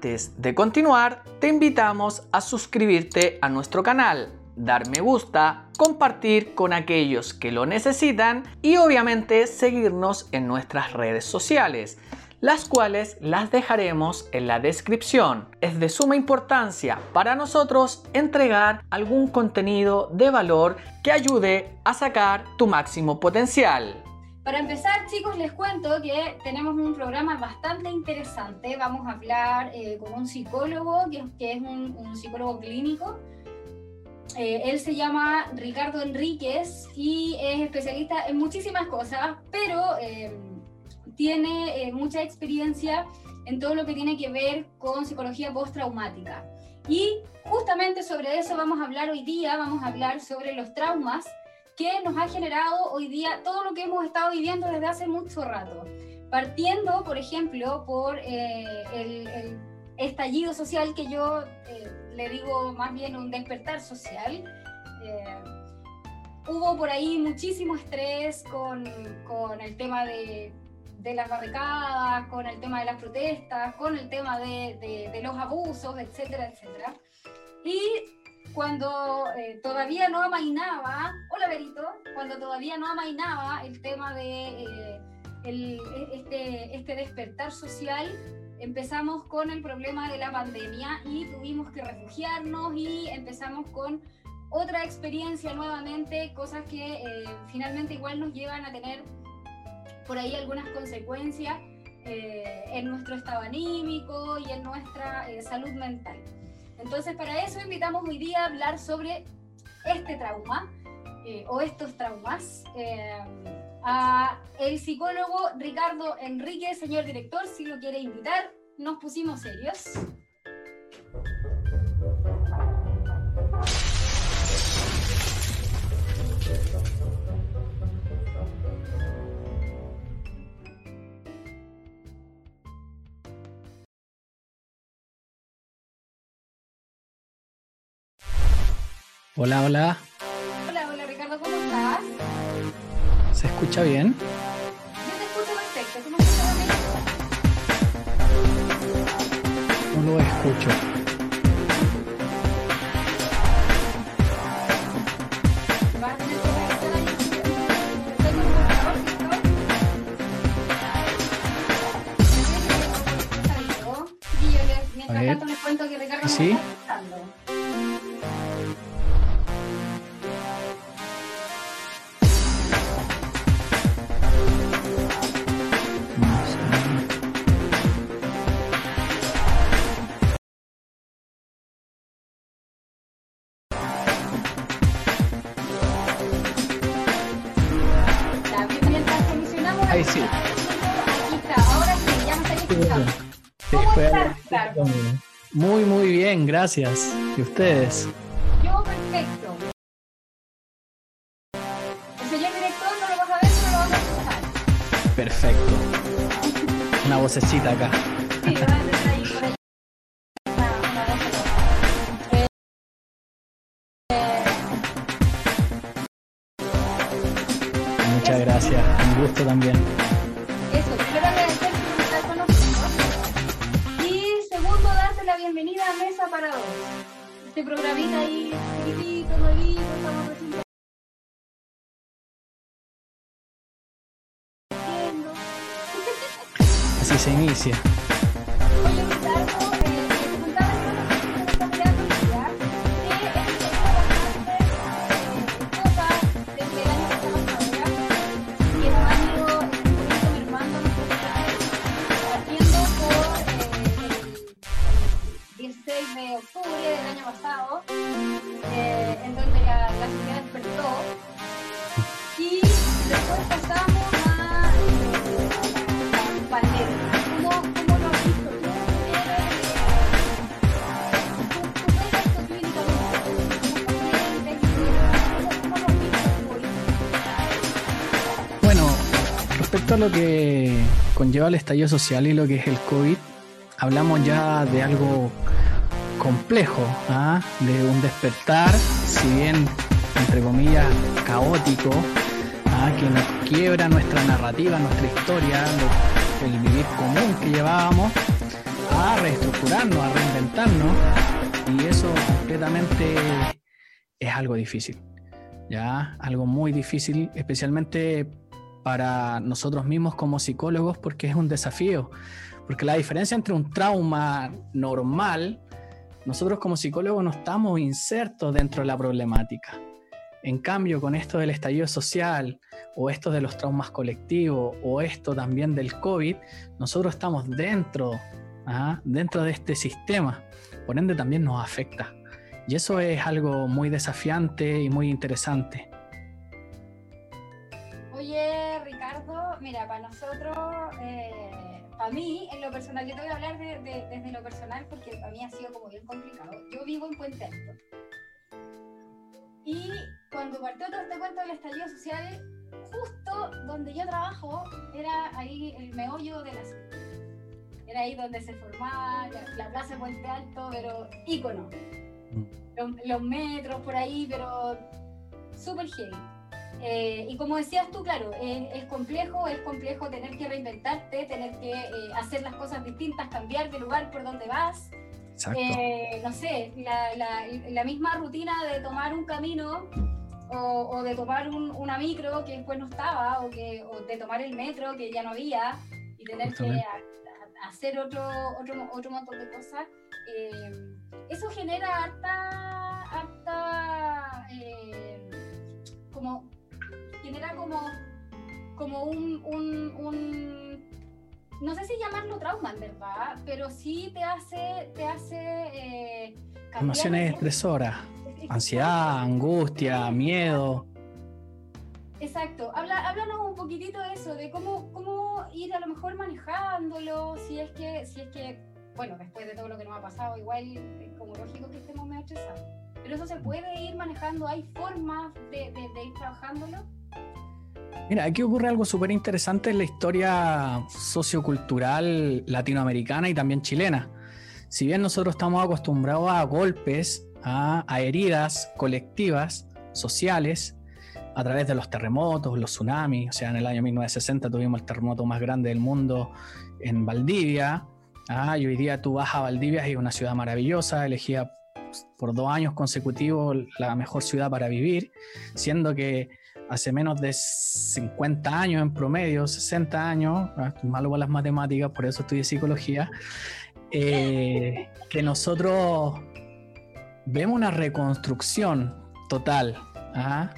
Antes de continuar, te invitamos a suscribirte a nuestro canal, dar me gusta, compartir con aquellos que lo necesitan y obviamente seguirnos en nuestras redes sociales las cuales las dejaremos en la descripción. Es de suma importancia para nosotros entregar algún contenido de valor que ayude a sacar tu máximo potencial. Para empezar, chicos, les cuento que tenemos un programa bastante interesante. Vamos a hablar eh, con un psicólogo, que, es un, psicólogo clínico. Eh, él se llama Ricardo Enríquez y es especialista en muchísimas cosas, pero eh, tiene mucha experiencia en todo lo que tiene que ver con psicología postraumática. Y justamente sobre eso vamos a hablar hoy día, vamos a hablar sobre los traumas que nos ha generado hoy día todo lo que hemos estado viviendo desde hace mucho rato. Partiendo, por ejemplo, por eh, el, estallido social que yo eh, le digo más bien un despertar social. Eh, hubo por ahí muchísimo estrés con, con el tema de, de, las barricadas, con el tema de las protestas, con el tema de, de, de los abusos, etcétera, etcétera. Y cuando eh, todavía no amainaba, hola Berito, cuando todavía no amainaba el tema de eh, este, este despertar social, empezamos con el problema de la pandemia y tuvimos que refugiarnos y empezamos con otra experiencia nuevamente, cosas que eh, finalmente igual nos llevan a tener por ahí algunas consecuencias en nuestro estado anímico y en nuestra salud mental. Entonces, para eso invitamos hoy día a hablar sobre este trauma eh, o estos traumas eh, a el psicólogo Ricardo Enrique, señor director, si lo quiere invitar, nos pusimos serios. Hola, hola. Hola, hola Ricardo, ¿cómo estás? ¿Se escucha bien? Yo te escucho perfecto, ¿cómo estás? No lo escucho. Mientras tanto les cuento que Ricardo ¿Sí? Muy, muy bien, gracias. ¿Y ustedes? Yo perfecto. El señor director no lo vas a ver, pero lo vamos a escuchar. Perfecto. Una vocecita acá. Sí, Este programita ahí, chiquitito, nuevito, estamos recién haciendo. Así se inicia. Oye, Ricardo, eh, te que que eh, desde el año ahora, eh, por eh, el 16 de octubre pasado, eh, en donde la, la despertó, y después pasamos a pandemia. ¿Cómo, cómo lo has visto. Bueno, respecto a lo que conlleva el estallido social y lo que es el COVID, hablamos ya de algo complejo, ¿ah? de un despertar, si bien entre comillas caótico, ¿ah? que nos quiebra nuestra narrativa, nuestra historia, el vivir común que llevábamos, a reestructurarnos, a reinventarnos, y eso completamente es algo difícil, ¿ya? Algo muy difícil, especialmente para nosotros mismos como psicólogos, porque es un desafío, porque la diferencia entre un trauma normal, nosotros como psicólogos no estamos insertos dentro de la problemática. En cambio, con esto del estallido social, o esto de los traumas colectivos, o esto también del COVID, nosotros estamos dentro, dentro de este sistema. Por ende, también nos afecta. Y eso es algo muy desafiante y muy interesante. Oye, Ricardo, mira, para nosotros, eh, para mí, en lo personal, yo te voy a hablar desde lo personal porque para mí ha sido como bien complicado. Yo vivo en Puente Alto. Y cuando partió todo este cuento del estallido social, justo donde yo trabajo era ahí el meollo de la ciudad. Era ahí donde se formaba la, plaza de Puente Alto, pero ícono. Mm. Los, metros por ahí, pero súper heavy. Eh, y como decías tú, claro, es, complejo, es complejo tener que reinventarte, tener que eh, hacer las cosas distintas, cambiar de lugar por donde vas. Eh, no sé, la, la, misma rutina de tomar un camino o, de tomar una micro que después no estaba, o, que, o de tomar el metro que ya no había y tener que hacer otro, otro, otro montón de cosas, eh, eso genera harta, harta eh, como, genera como, como un, un, un, no sé si llamarlo trauma en verdad, pero sí te hace, te hace eh, Emociones expresoras ansiedad, angustia, miedo. Exacto. Habla, háblanos un poquitito de eso, de cómo, cómo ir a lo mejor manejándolo, si es que, si es que, bueno, después de todo lo que nos ha pasado, igual es como lógico que estemos medio estresados. Pero eso se puede ir manejando, hay formas de, de, ir trabajándolo. Mira, aquí ocurre algo súper interesante en la historia sociocultural latinoamericana y también chilena. Si bien nosotros estamos acostumbrados a golpes a, heridas colectivas, sociales, a través de los terremotos, los tsunamis. O sea, en el año 1960 tuvimos el terremoto más grande del mundo en Valdivia. Ah, y hoy día tú vas a Valdivia y es una ciudad maravillosa, elegida por dos años consecutivos la mejor ciudad para vivir, siendo que hace menos de 50 años en promedio, 60 años, malo con las matemáticas, por eso estudié psicología, eh, que nosotros vemos una reconstrucción total. ¿ah?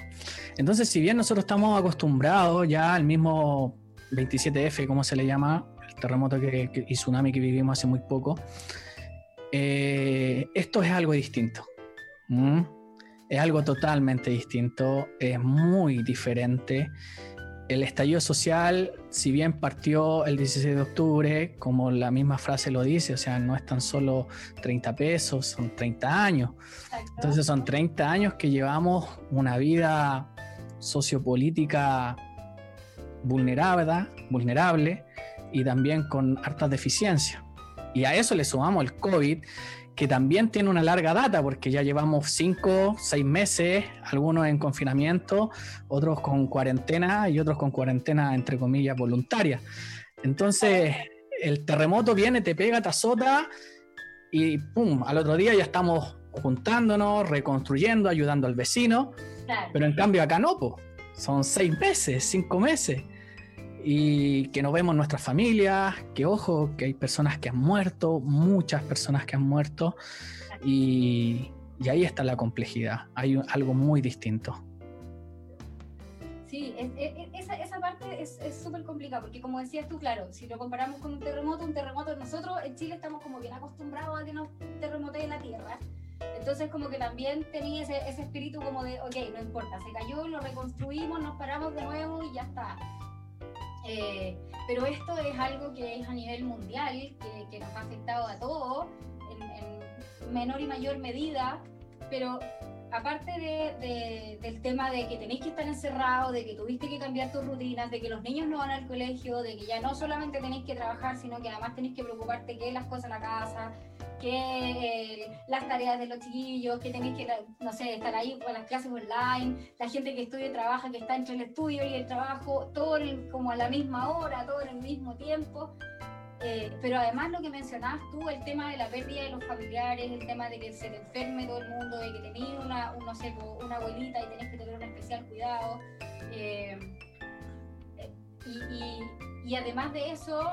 Entonces, si bien nosotros estamos acostumbrados ya al mismo 27F, como se le llama, el terremoto que, y tsunami que vivimos hace muy poco, eh, esto es algo distinto. Es algo totalmente distinto, es muy diferente el estallido social, si bien partió el 16 de octubre, como la misma frase lo dice, o sea, no es tan solo 30 pesos, son 30 años. Entonces son 30 años que llevamos una vida sociopolítica vulnerable, vulnerable y también con hartas deficiencias. Y a eso le sumamos el COVID, que también tiene una larga data, porque ya llevamos cinco, seis meses, algunos en confinamiento, otros con cuarentena y otros con cuarentena, entre comillas, voluntaria. Entonces, el terremoto viene, te pega, te azota y ¡pum! Al otro día ya estamos juntándonos, reconstruyendo, ayudando al vecino. Pero en cambio acá no, son seis meses, cinco meses y que no vemos nuestras familias, que ojo, que hay personas que han muerto, muchas personas que han muerto, y, ahí está la complejidad, hay algo muy distinto. Sí, esa, esa, parte es súper complicada, porque como decías tú, claro, si lo comparamos con un terremoto, un terremoto, nosotros en Chile estamos como bien acostumbrados a que nos terremote la tierra, entonces como que también tenía ese, ese espíritu como de, ok, no importa, se cayó, lo reconstruimos, nos paramos de nuevo y ya está. Eh, pero esto es algo que es a nivel mundial, que, nos ha afectado a todos en, menor y mayor medida, pero aparte del tema de que tenéis que estar encerrados, de que tuviste que cambiar tus rutinas, de que los niños no van al colegio, de que ya no solamente tenéis que trabajar, sino que además tenéis que preocuparte que las cosas en la casa, que eh, las tareas de los chiquillos, que tenéis que, no sé, estar ahí con las clases online, la gente que estudia y trabaja, que está entre el estudio y el trabajo, todo como a la misma hora, todo en el mismo tiempo. Eh, pero además lo que mencionabas tú, el tema de la pérdida de los familiares, el tema de que se te enferme todo el mundo, de que tenías una, no sé, una abuelita y tenés que tener un especial cuidado. Eh, y, además de eso,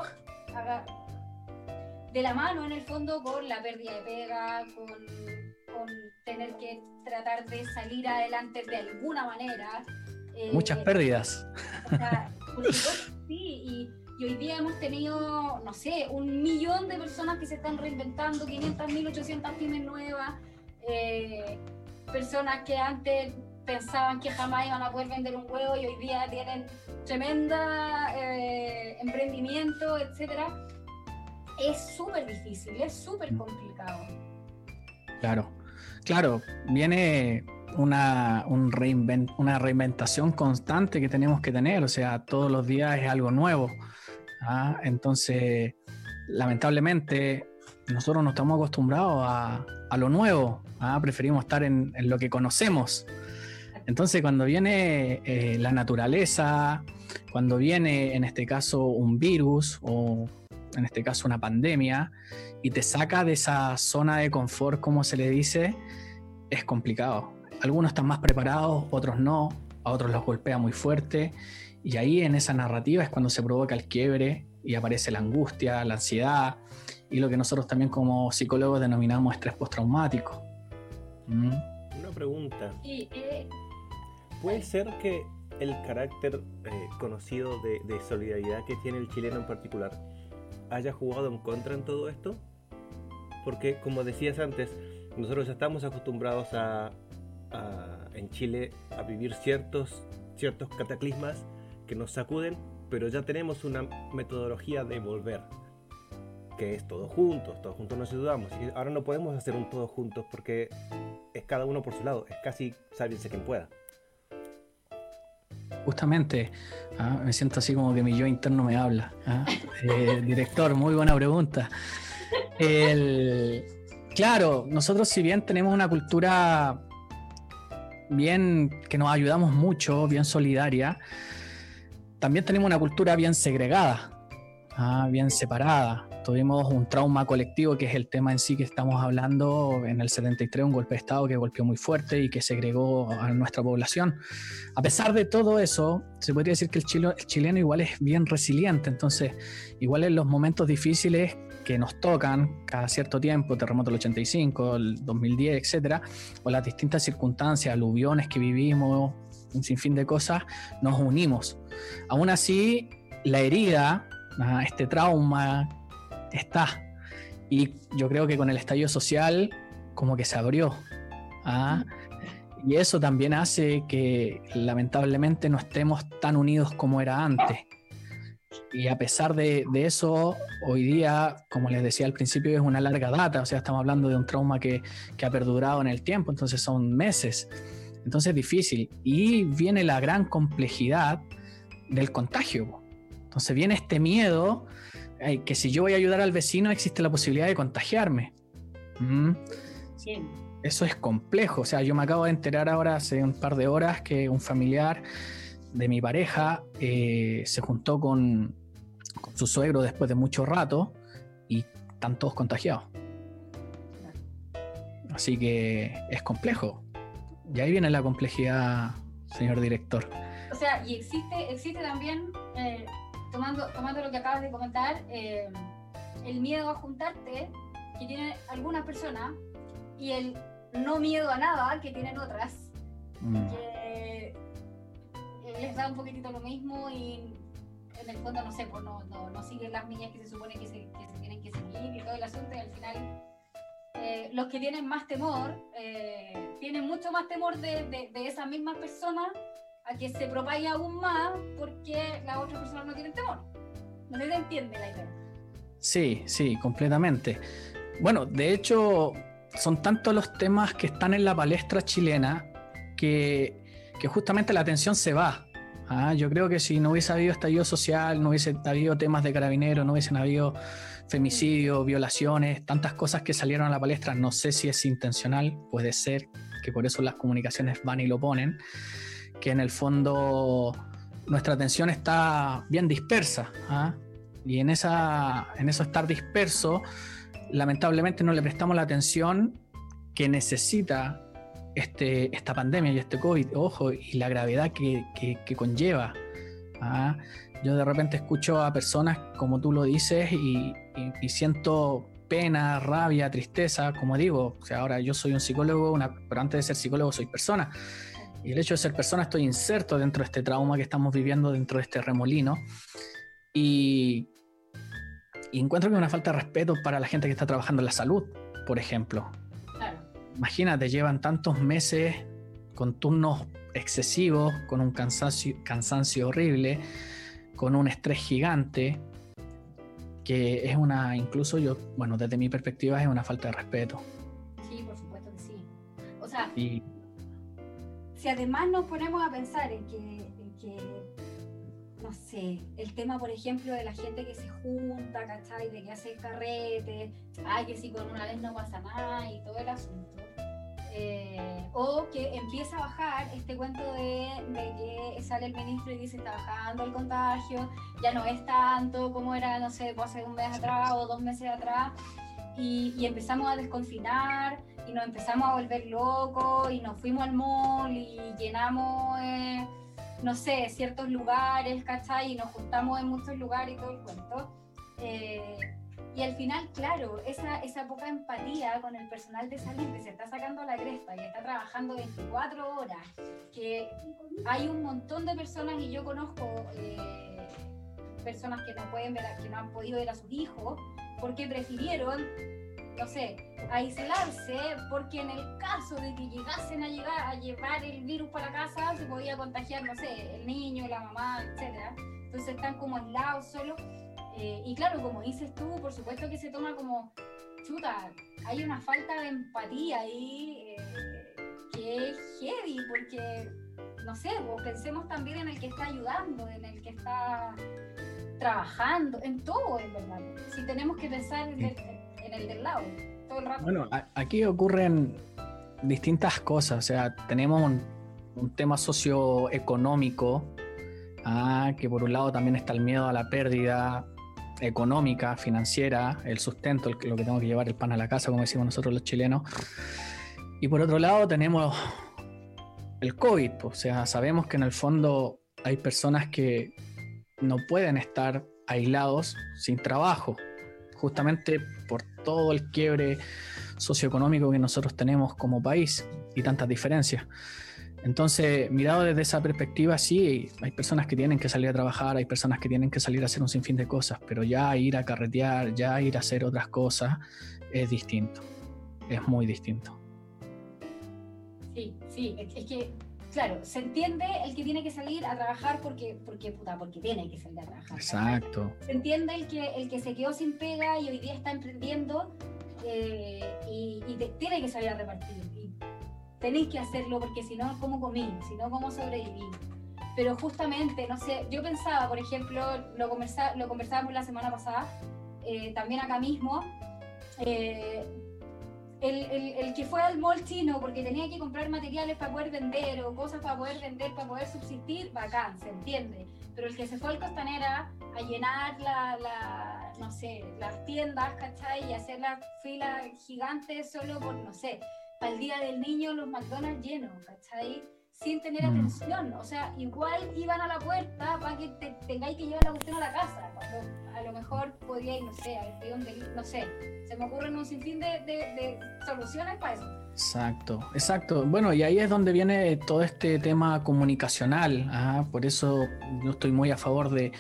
de la mano en el fondo con la pérdida de pega, con, tener que tratar de salir adelante de alguna manera. Eh, Muchas pérdidas. sí, y, hoy día hemos tenido, no sé, un millón de personas que se están reinventando, 500, 1800 pymes nuevas, eh, personas que antes pensaban que jamás iban a poder vender un huevo y hoy día tienen tremenda eh, emprendimiento, etcétera, es súper difícil, es súper complicado. Claro, claro, viene una, una reinventación constante que tenemos que tener, o sea, todos los días es algo nuevo. ¿Ah? Entonces, lamentablemente, nosotros no estamos acostumbrados a, lo nuevo, ¿ah? preferimos estar en, lo que conocemos. Entonces, cuando viene eh, la naturaleza, cuando viene en este caso un virus o en este caso una pandemia, y te saca de esa zona de confort, como se le dice, es complicado. Algunos están más preparados, otros no, a otros los golpea muy fuerte, y ahí en esa narrativa es cuando se provoca el quiebre y aparece la angustia, la ansiedad, y lo que nosotros también como psicólogos denominamos estrés postraumático. ¿Mm? Una pregunta. Eh, ¿Puede ser que el carácter eh, conocido de, solidaridad que tiene el chileno en particular haya jugado en contra en todo esto? Porque, como decías antes, nosotros ya estamos acostumbrados a, en Chile a vivir ciertos, ciertos cataclismas que nos sacuden, pero ya tenemos una metodología de volver, que es todos juntos, todos juntos nos ayudamos. Y ahora no podemos hacer un todos juntos porque es cada uno por su lado, es casi sálvense quien pueda. Justamente, ¿ah? me siento así como que mi yo interno me habla. ¿ah? Eh, director, muy buena pregunta. claro, nosotros si bien tenemos una cultura bien que nos ayudamos mucho, bien solidaria, también tenemos una cultura bien segregada, ¿ah? bien separada tuvimos un trauma colectivo, que es el tema en sí que estamos hablando en el 73, un golpe de Estado que golpeó muy fuerte y que segregó a nuestra población. A pesar de todo eso, se podría decir que el, chilo, el chileno igual es bien resiliente, entonces igual en los momentos difíciles que nos tocan cada cierto tiempo, terremoto del 85, el 2010, etcétera, o las distintas circunstancias, aluviones que vivimos, un sinfín de cosas, nos unimos. Aún así, la herida, este trauma está. Y yo creo que con el estallido social como que se abrió. ¿ah? Y eso también hace que lamentablemente no estemos tan unidos como era antes. Y a pesar de, eso, hoy día, como les decía al principio, es una larga data, o sea, estamos hablando de un trauma que, que ha perdurado en el tiempo, entonces son meses. Entonces es difícil. Y viene la gran complejidad del contagio. Entonces viene este miedo que si yo voy a ayudar al vecino existe la posibilidad de contagiarme. Mm. Eso es complejo. O sea, yo me acabo de enterar ahora hace un par de horas que un familiar de mi pareja eh, se juntó con, su suegro después de mucho rato y están todos contagiados. Así que es complejo. Y ahí viene la complejidad, señor director. O sea, y existe, existe también eh, tomando, tomando lo que acabas de comentar, eh, el miedo a juntarte que tienen algunas personas y el no miedo a nada que tienen otras, mm. que les da un poquitito lo mismo y en el fondo, no sé, pues no, no, siguen las niñas que se supone que se, que se, tienen que seguir y todo el asunto y al final eh, los que tienen más temor eh, tienen mucho más temor de, de, de esas mismas personas a que se propague aún más porque la otra persona no tiene temor. No se entiende la idea. Sí, sí, completamente. Bueno, de hecho, son tantos los temas que están en la palestra chilena que, que justamente la atención se va. Ah, yo creo que si no hubiese habido estallido social, no hubiese habido temas de carabineros, no hubiesen habido femicidios, violaciones, tantas cosas que salieron a la palestra, no sé si es intencional, puede ser que por eso las comunicaciones van y lo ponen, que en el fondo nuestra atención está bien dispersa. ¿ah? Y en, esa, en eso estar disperso, lamentablemente no le prestamos la atención que necesita este, esta pandemia y este COVID, ojo, y la gravedad que, conlleva. ¿ah? Yo de repente escucho a personas, como tú lo dices, y, siento pena, rabia, tristeza, como digo, o sea, ahora yo soy un psicólogo, una, pero antes de ser psicólogo soy persona. Y el hecho de ser persona estoy inserto dentro de este trauma que estamos viviendo, dentro de este remolino. Y, y encuentro que es una falta de respeto para la gente que está trabajando en la salud, por ejemplo. Imagínate, llevan tantos meses con turnos excesivos, con un cansancio, cansancio horrible, con un estrés gigante, que es una, incluso yo, bueno, desde mi perspectiva es una falta de respeto. Sí, por supuesto que sí. O sea, si además nos ponemos a pensar en que, no sé, el tema, por ejemplo, de la gente que se junta, ¿cachai? De que hace carrete, ay, que si con una vez no pasa nada y todo el asunto eh, o que empieza a bajar este cuento de, que sale el ministro y dice está bajando el contagio, ya no es tanto como era, no sé, hace un mes atrás o dos meses atrás, y, empezamos a desconfinar y nos empezamos a volver locos y nos fuimos al mall y llenamos, eh, no sé, ciertos lugares, ¿cachai? Y nos juntamos en muchos lugares y todo el cuento. Eh, y al final, claro, esa, esa poca empatía con el personal de salud que se está sacando la cresta y está trabajando 24 horas, que hay un montón de personas y yo conozco eh, personas que no pueden ver, que no han podido ver a sus hijos porque prefirieron, no sé, aislarse porque en el caso de que llegasen a llegar a llevar el virus para casa se podía contagiar, no sé, el niño, la mamá, etcétera. Entonces están como aislados solo eh, y claro, como dices tú, por supuesto que se toma como, chuta, hay una falta de empatía ahí eh, que es heavy, porque, no sé, pues pensemos también en el que está ayudando, en el que está trabajando, en todo, en verdad. Si tenemos que pensar en el, del lado, todo el rato. Bueno, aquí ocurren distintas cosas, o sea, tenemos un, un tema socioeconómico, ah, que por un lado también está el miedo a la pérdida económica, financiera, el sustento, lo que tengo que llevar el pan a la casa, como decimos nosotros los chilenos. Y por otro lado tenemos el COVID, o sea, sabemos que en el fondo hay personas que no pueden estar aislados sin trabajo, justamente por todo el quiebre socioeconómico que nosotros tenemos como país y tantas diferencias. Entonces, mirado desde esa perspectiva, sí, hay personas que tienen que salir a trabajar, hay personas que tienen que salir a hacer un sinfín de cosas, pero ya ir a carretear, ya ir a hacer otras cosas, es distinto, es muy distinto. Sí, sí, es que, claro, se entiende el que tiene que salir a trabajar porque, porque, puta, porque tiene que salir a trabajar. Exacto. Se entiende el que, el que se quedó sin pega y hoy día está emprendiendo eh, y, tiene que salir a repartir tenéis que hacerlo porque si no, ¿cómo comí? Si no, ¿cómo sobreviví? Pero justamente, no sé, yo pensaba, por ejemplo, lo, conversa, lo conversábamos la semana pasada, eh, también acá mismo, eh, el, el, el, que fue al mall chino porque tenía que comprar materiales para poder vender o cosas para poder vender, para poder subsistir, bacán, se entiende. Pero el que se fue al Costanera a llenar la, la no sé, las tiendas, ¿cachai? Y hacer la fila gigante solo por, no sé, al Día del Niño los McDonald's llenos, ¿cachai? Sin tener mm. atención. O sea, igual iban a la puerta para que te, tengáis que llevar la cuestión a la casa. a lo mejor podíais, no sé, haber no sé. Se me ocurren un sinfín de, de, soluciones para eso. Exacto, exacto. Bueno, y ahí es donde viene todo este tema comunicacional. ¿ah? Por eso yo estoy muy a favor de,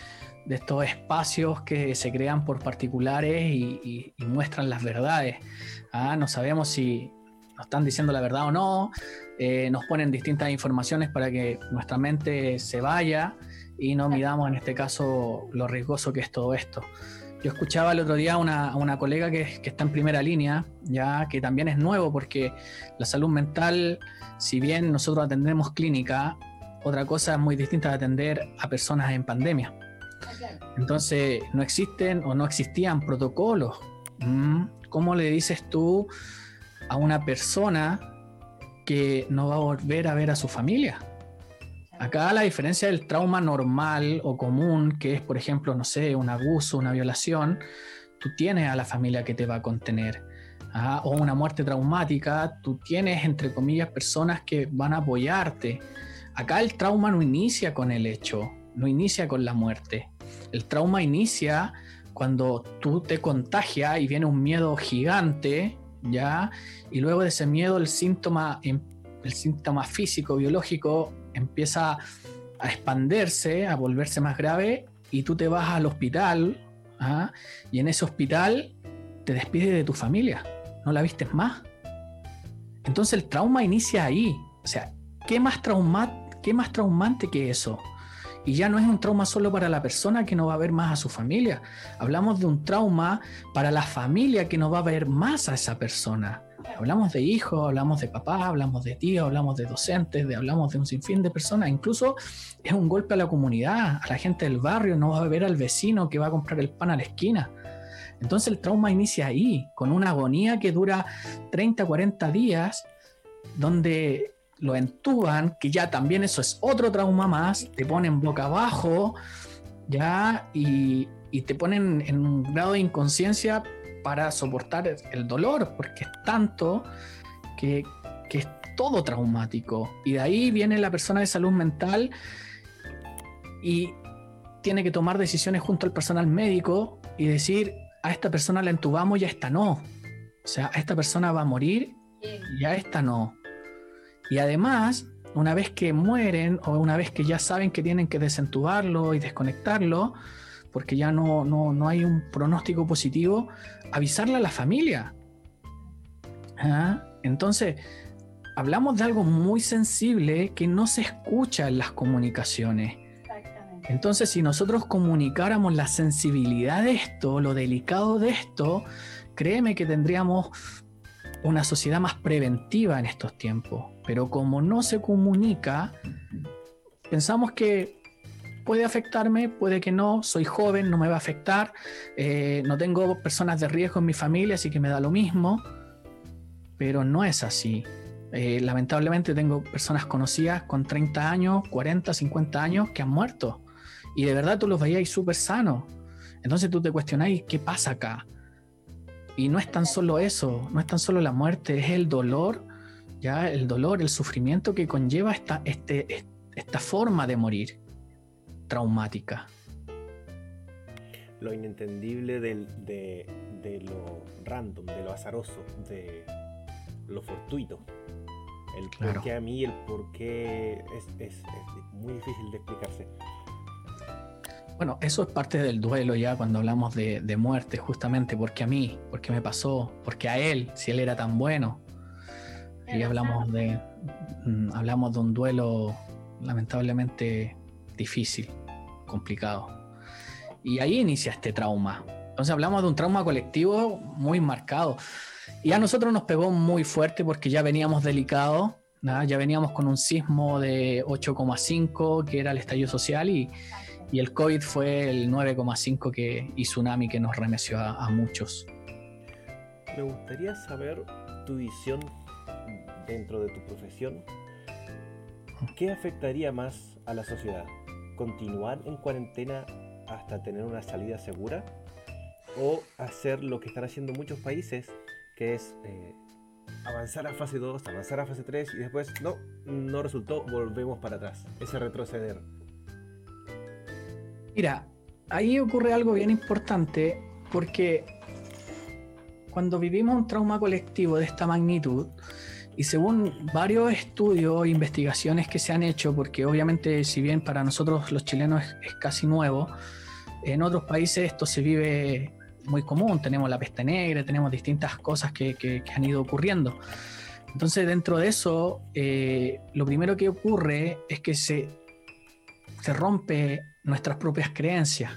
de estos espacios que se crean por particulares y, y, muestran las verdades. ¿ah? No sabemos si, nos están diciendo la verdad o no, eh, nos ponen distintas informaciones para que nuestra mente se vaya y no midamos en este caso lo riesgoso que es todo esto. Yo escuchaba el otro día a una, una, colega que, que, está en primera línea, ya que también es nuevo porque la salud mental, si bien nosotros atendemos clínica, otra cosa es muy distinta de atender a personas en pandemia. Entonces, no existen o no existían protocolos. Mm, ¿Cómo le dices tú a una persona que no va a volver a ver a su familia. Acá la diferencia del trauma normal o común, que es, por ejemplo, no sé, un abuso, una violación, tú tienes a la familia que te va a contener. ¿ah? O una muerte traumática, tú tienes, entre comillas, personas que van a apoyarte. Acá el trauma no inicia con el hecho, no inicia con la muerte. El trauma inicia cuando tú te contagias y viene un miedo gigante, ¿ya? Y luego de ese miedo el síntoma, em, el síntoma físico, biológico, empieza a expandirse, a volverse más grave, y tú te vas al hospital, ¿ah? y en ese hospital te despides de tu familia, no la vistes más. Entonces el trauma inicia ahí. O sea, ¿qué más, trauma, qué más traumante que eso? Y ya no es un trauma solo para la persona que no va a ver más a su familia. Hablamos de un trauma para la familia que no va a ver más a esa persona. Hablamos de hijos, hablamos de papá, hablamos de tíos, hablamos de docentes, de, hablamos de un sinfín de personas. Incluso es un golpe a la comunidad, a la gente del barrio, no va a ver al vecino que va a comprar el pan a la esquina. Entonces el trauma inicia ahí, con una agonía que dura 30, 40 días, donde lo entuban, que ya también eso es otro trauma más, te ponen boca abajo, ya, y, te ponen en un grado de inconsciencia para soportar el dolor, porque es tanto que, que es todo traumático. Y de ahí viene la persona de salud mental y tiene que tomar decisiones junto al personal médico y decir, a esta persona la entubamos y a esta no. O sea, a esta persona va a morir y a esta no. Y además, una vez que mueren o una vez que ya saben que tienen que desentubarlo y desconectarlo, porque ya no, no, hay un pronóstico positivo, avisarle a la familia. ¿Ah? Entonces, hablamos de algo muy sensible que no se escucha en las comunicaciones. Entonces, si nosotros comunicáramos la sensibilidad de esto, lo delicado de esto, créeme que tendríamos una sociedad más preventiva en estos tiempos. Pero como no se comunica, pensamos que puede afectarme, puede que no, soy joven, no me va a afectar, eh, no tengo personas de riesgo en mi familia, así que me da lo mismo. Pero no es así. Eh, lamentablemente tengo personas conocidas con 30 años, 40, 50 años que han muerto. Y de verdad tú los veías súper sanos. Entonces tú te cuestionáis, ¿qué pasa acá? Y no es tan solo eso, no es tan solo la muerte, es el dolor, ya el dolor, el sufrimiento que conlleva esta, este, esta forma de morir traumática. Lo inentendible de, lo random, de lo azaroso, de lo fortuito. El por qué a mí, el por qué es muy difícil de explicarse. Bueno, eso es parte del duelo ya cuando hablamos de, muerte, justamente, porque a mí, porque me pasó, porque a él, si él era tan bueno. Y hablamos de, mm, hablamos de un duelo lamentablemente difícil, complicado. Y ahí inicia este trauma. Entonces hablamos de un trauma colectivo muy marcado. Y a nosotros nos pegó muy fuerte porque ya veníamos delicados, ya veníamos con un sismo de 8,5 que era el estallido social y y el COVID fue el 9,5 que y tsunami que nos remeció a, muchos. Me gustaría saber tu visión dentro de tu profesión. ¿Qué afectaría más a la sociedad? ¿Continuar en cuarentena hasta tener una salida segura? ¿O hacer lo que están haciendo muchos países, que es eh, avanzar a fase 2, avanzar a fase 3 y después, no, no resultó, volvemos para atrás? Ese retroceder. Mira, ahí ocurre algo bien importante porque cuando vivimos un trauma colectivo de esta magnitud, y según varios estudios e investigaciones que se han hecho, porque obviamente si bien para nosotros los chilenos es, casi nuevo, en otros países esto se vive muy común, tenemos la peste negra, tenemos distintas cosas que, han ido ocurriendo. Entonces dentro de eso, eh, lo primero que ocurre es que se, se rompe nuestras propias creencias,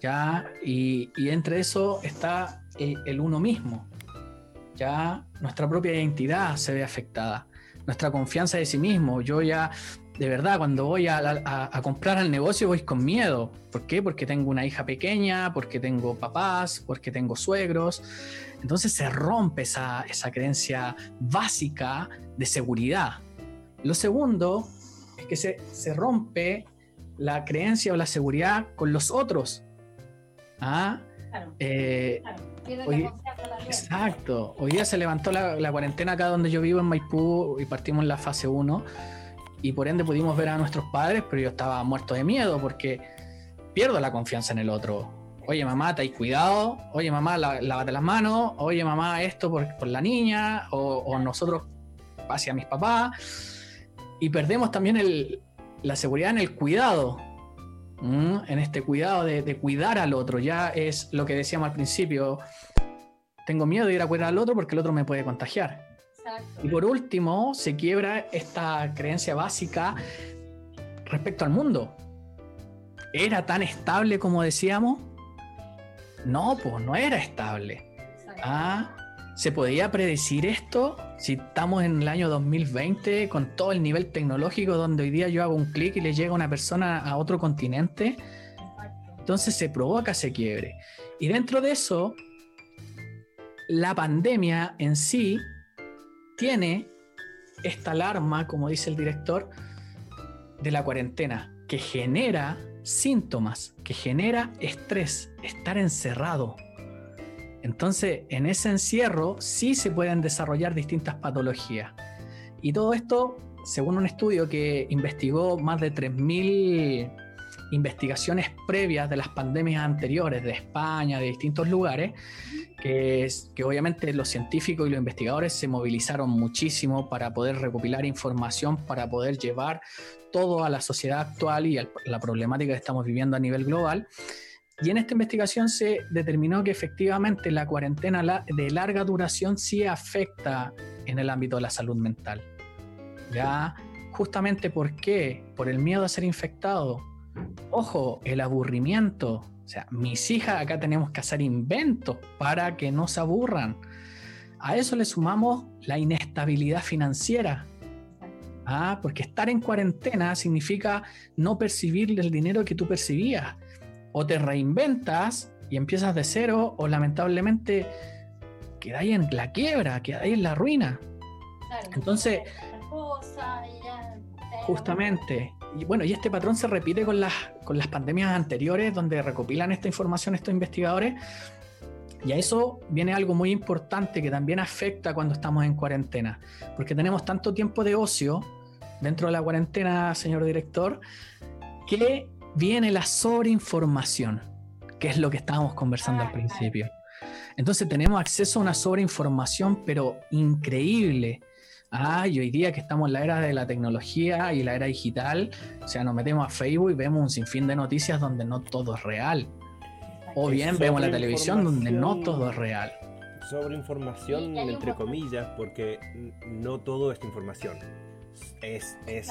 ¿ya? Y, entre eso está el, uno mismo, ¿ya? Nuestra propia identidad se ve afectada, nuestra confianza de sí mismo. Yo ya, de verdad, cuando voy a, comprar al negocio voy con miedo. ¿Por qué? Porque tengo una hija pequeña, porque tengo papás, porque tengo suegros. Entonces se rompe esa, esa creencia básica de seguridad. Lo segundo es que se, se rompe la creencia o la seguridad con los otros. ¿Ah? Claro. Eh, exacto. Hoy día se levantó la, cuarentena acá donde yo vivo en Maipú y partimos en la fase 1 y por ende pudimos ver a nuestros padres, pero yo estaba muerto de miedo porque pierdo la confianza en el otro. Oye mamá, te hay cuidado. Oye mamá, lávate las manos. Oye mamá, esto por, por la niña. O, o, nosotros hacia mis papás. Y perdemos también el, la seguridad en el cuidado, en este cuidado de, cuidar al otro. Ya es lo que decíamos al principio, tengo miedo de ir a cuidar al otro porque el otro me puede contagiar. Y por último, se quiebra esta creencia básica respecto al mundo. ¿Era tan estable como decíamos? No, pues no era estable. Ah, ¿Se podía predecir esto? Si estamos en el año 2020 con todo el nivel tecnológico donde hoy día yo hago un clic y le llega una persona a otro continente, entonces se provoca ese quiebre. Y dentro de eso, la pandemia en sí tiene esta alarma, como dice el director, de la cuarentena, que genera síntomas, que genera estrés, estar encerrado, entonces, en ese encierro sí se pueden desarrollar distintas patologías. Y todo esto, según un estudio que investigó más de 3.000 investigaciones previas de las pandemias anteriores de España, de distintos lugares, que, obviamente los científicos y los investigadores se movilizaron muchísimo para poder recopilar información, para poder llevar todo a la sociedad actual y a la problemática que estamos viviendo a nivel global. Y en esta investigación se determinó que efectivamente la cuarentena de larga duración sí afecta en el ámbito de la salud mental. Ya, justamente por qué? Por el miedo a ser infectado. Ojo, el aburrimiento. O sea, mis hijas acá tenemos que hacer inventos para que no se aburran. A eso le sumamos la inestabilidad financiera. Ah, porque estar en cuarentena significa no percibir el dinero que tú percibías o te reinventas y empiezas de cero, o lamentablemente quedáis en la quiebra, quedáis en la ruina. Entonces, justamente, y bueno, y este patrón se repite con las, con las pandemias anteriores, donde recopilan esta información estos investigadores. Y a eso viene algo muy importante que también afecta cuando estamos en cuarentena, porque tenemos tanto tiempo de ocio dentro de la cuarentena, señor director, que viene la sobreinformación, que es lo que estábamos conversando al principio. Entonces tenemos acceso a una sobreinformación, pero increíble. Ah, y hoy día que estamos en la era de la tecnología y la era digital, o sea, nos metemos a Facebook y vemos un sinfín de noticias donde no todo es real. O bien vemos la televisión donde no todo es real. Sobreinformación, entre comillas, porque no todo es información. Es, es,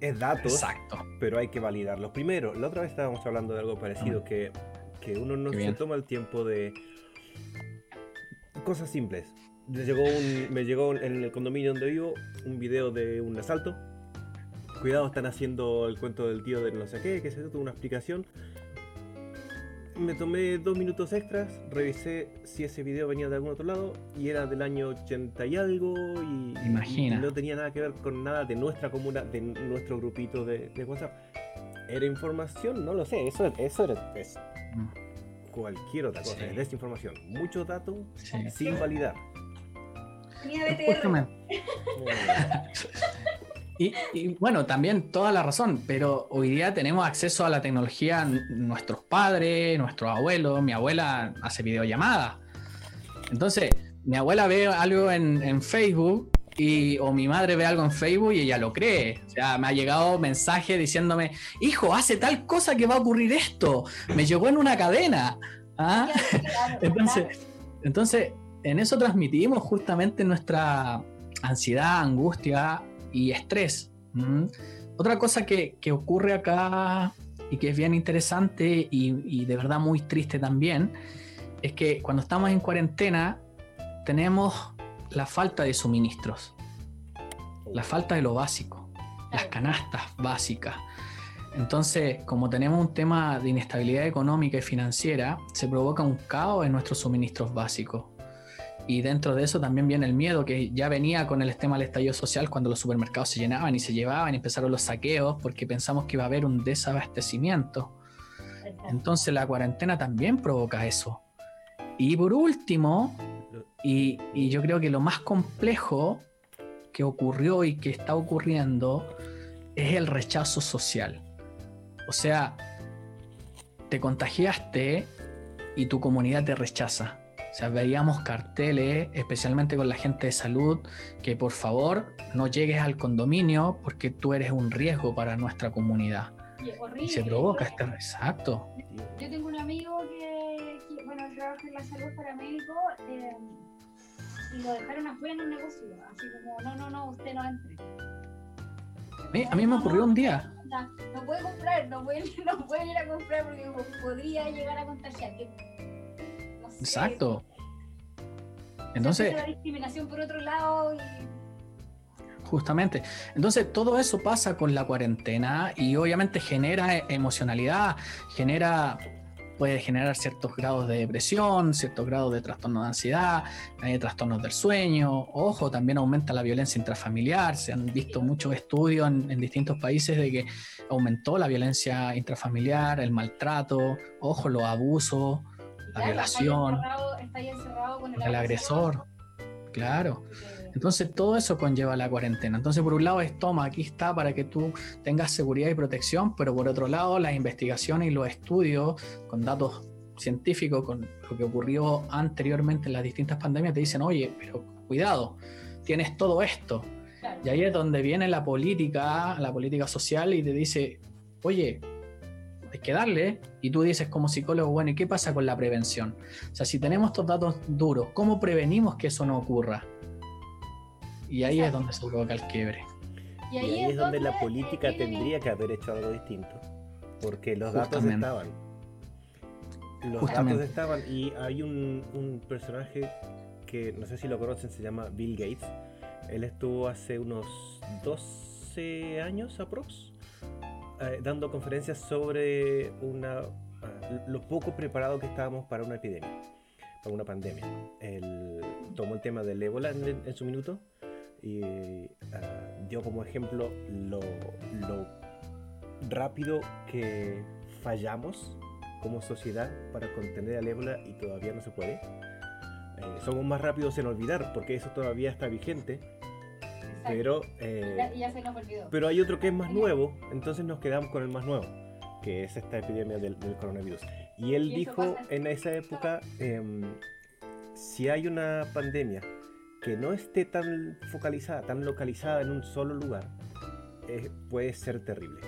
es datos, Exacto. pero hay que validarlos. Primero, la otra vez estábamos hablando de algo parecido, que, que uno no se toma el tiempo de cosas simples. Me llegó, me llegó en el condominio donde vivo un video de un asalto. Cuidado, están haciendo el cuento del tío de no sé qué, que se tuvo una explicación me tomé dos minutos extras, revisé si ese video venía de algún otro lado y era del año 80 y algo y, Imagina. no tenía nada que ver con nada de nuestra comuna, de nuestro grupito de, WhatsApp. ¿Era información? No lo sé, eso, eso era es mm. cualquier otra cosa, es desinformación. Mucho dato sin validar. Y, bueno, también toda la razón, pero hoy día tenemos acceso a la tecnología, nuestros padres, nuestros abuelos, mi abuela hace videollamadas. Entonces, mi abuela ve algo en, Facebook y, o mi madre ve algo en Facebook y ella lo cree. O sea, me ha llegado mensaje diciéndome, hijo, hace tal cosa que va a ocurrir esto. Me llegó en una cadena. ¿Ah? entonces, entonces, en eso transmitimos justamente nuestra ansiedad, angustia, y estrés. Otra cosa que, ocurre acá y que es bien interesante y, de verdad muy triste también, es que cuando estamos en cuarentena tenemos la falta de suministros, la falta de lo básico, las canastas básicas. Entonces, como tenemos un tema de inestabilidad económica y financiera, se provoca un caos en nuestros suministros básicos. Y dentro de eso también viene el miedo que ya venía con el tema del estallido social cuando los supermercados se llenaban y se llevaban y empezaron los saqueos porque pensamos que iba a haber un desabastecimiento. Entonces la cuarentena también provoca eso. Y por último, y, y yo creo que lo más complejo que ocurrió y que está ocurriendo es el rechazo social. O sea, te contagiaste y tu comunidad te rechaza. Sea, veíamos carteles, especialmente con la gente de salud, que por favor no llegues al condominio porque tú eres un riesgo para nuestra comunidad. Y, se provoca este exacto. Yo tengo un amigo que, bueno, trabaja en la salud paramédico eh, y lo dejaron afuera en un negocio, así como, no, no, no, usted no entre. A mí, me ocurrió un día. No, puede comprar, no puede, no puede ir a comprar porque podría llegar a contagiar. Exacto. Entonces. La discriminación por otro lado Justamente. Entonces, todo eso pasa con la cuarentena y obviamente genera emocionalidad, genera puede generar ciertos grados de depresión, ciertos grados de trastorno de ansiedad, hay trastornos del sueño. Ojo, también aumenta la violencia intrafamiliar. Se han visto muchos estudios en, distintos países de que aumentó la violencia intrafamiliar, el maltrato, ojo, los abusos, la violación, el, agresor. Claro. Entonces todo eso conlleva la cuarentena. Entonces por un lado es toma, aquí está para que tú tengas seguridad y protección, pero por otro lado las investigaciones y los estudios con datos científicos, con lo que ocurrió anteriormente en las distintas pandemias, te dicen, oye, pero cuidado, tienes todo esto. Y ahí es donde viene la política, la política social y te dice, oye, hay que darle, y tú dices como psicólogo, bueno, ¿y qué pasa con la prevención? O sea, si tenemos estos datos duros, ¿cómo prevenimos que eso no ocurra? Y ahí es donde se provoca el quiebre. Y ahí, es, donde, la política tendría que haber hecho algo distinto. Porque los datos estaban. Los datos estaban. Y hay un, personaje que no sé si lo conocen, se llama Bill Gates. Él estuvo hace unos 12 años aprox eh, dando conferencias sobre una, eh, lo poco preparado que estábamos para una epidemia, para una pandemia. Él tomó el tema del ébola en su minuto y uh, dio como ejemplo lo, rápido que fallamos como sociedad para contener al ébola y todavía no se puede. Eh, somos más rápidos en olvidar porque eso todavía está vigente. Pero, eh, ya, se nos olvidó. pero hay otro que es más nuevo, entonces nos quedamos con el más nuevo, que es esta epidemia del, coronavirus. Y él dijo en esa época, em, si hay una pandemia que no esté tan focalizada, tan localizada en un solo lugar, eh, puede ser terrible.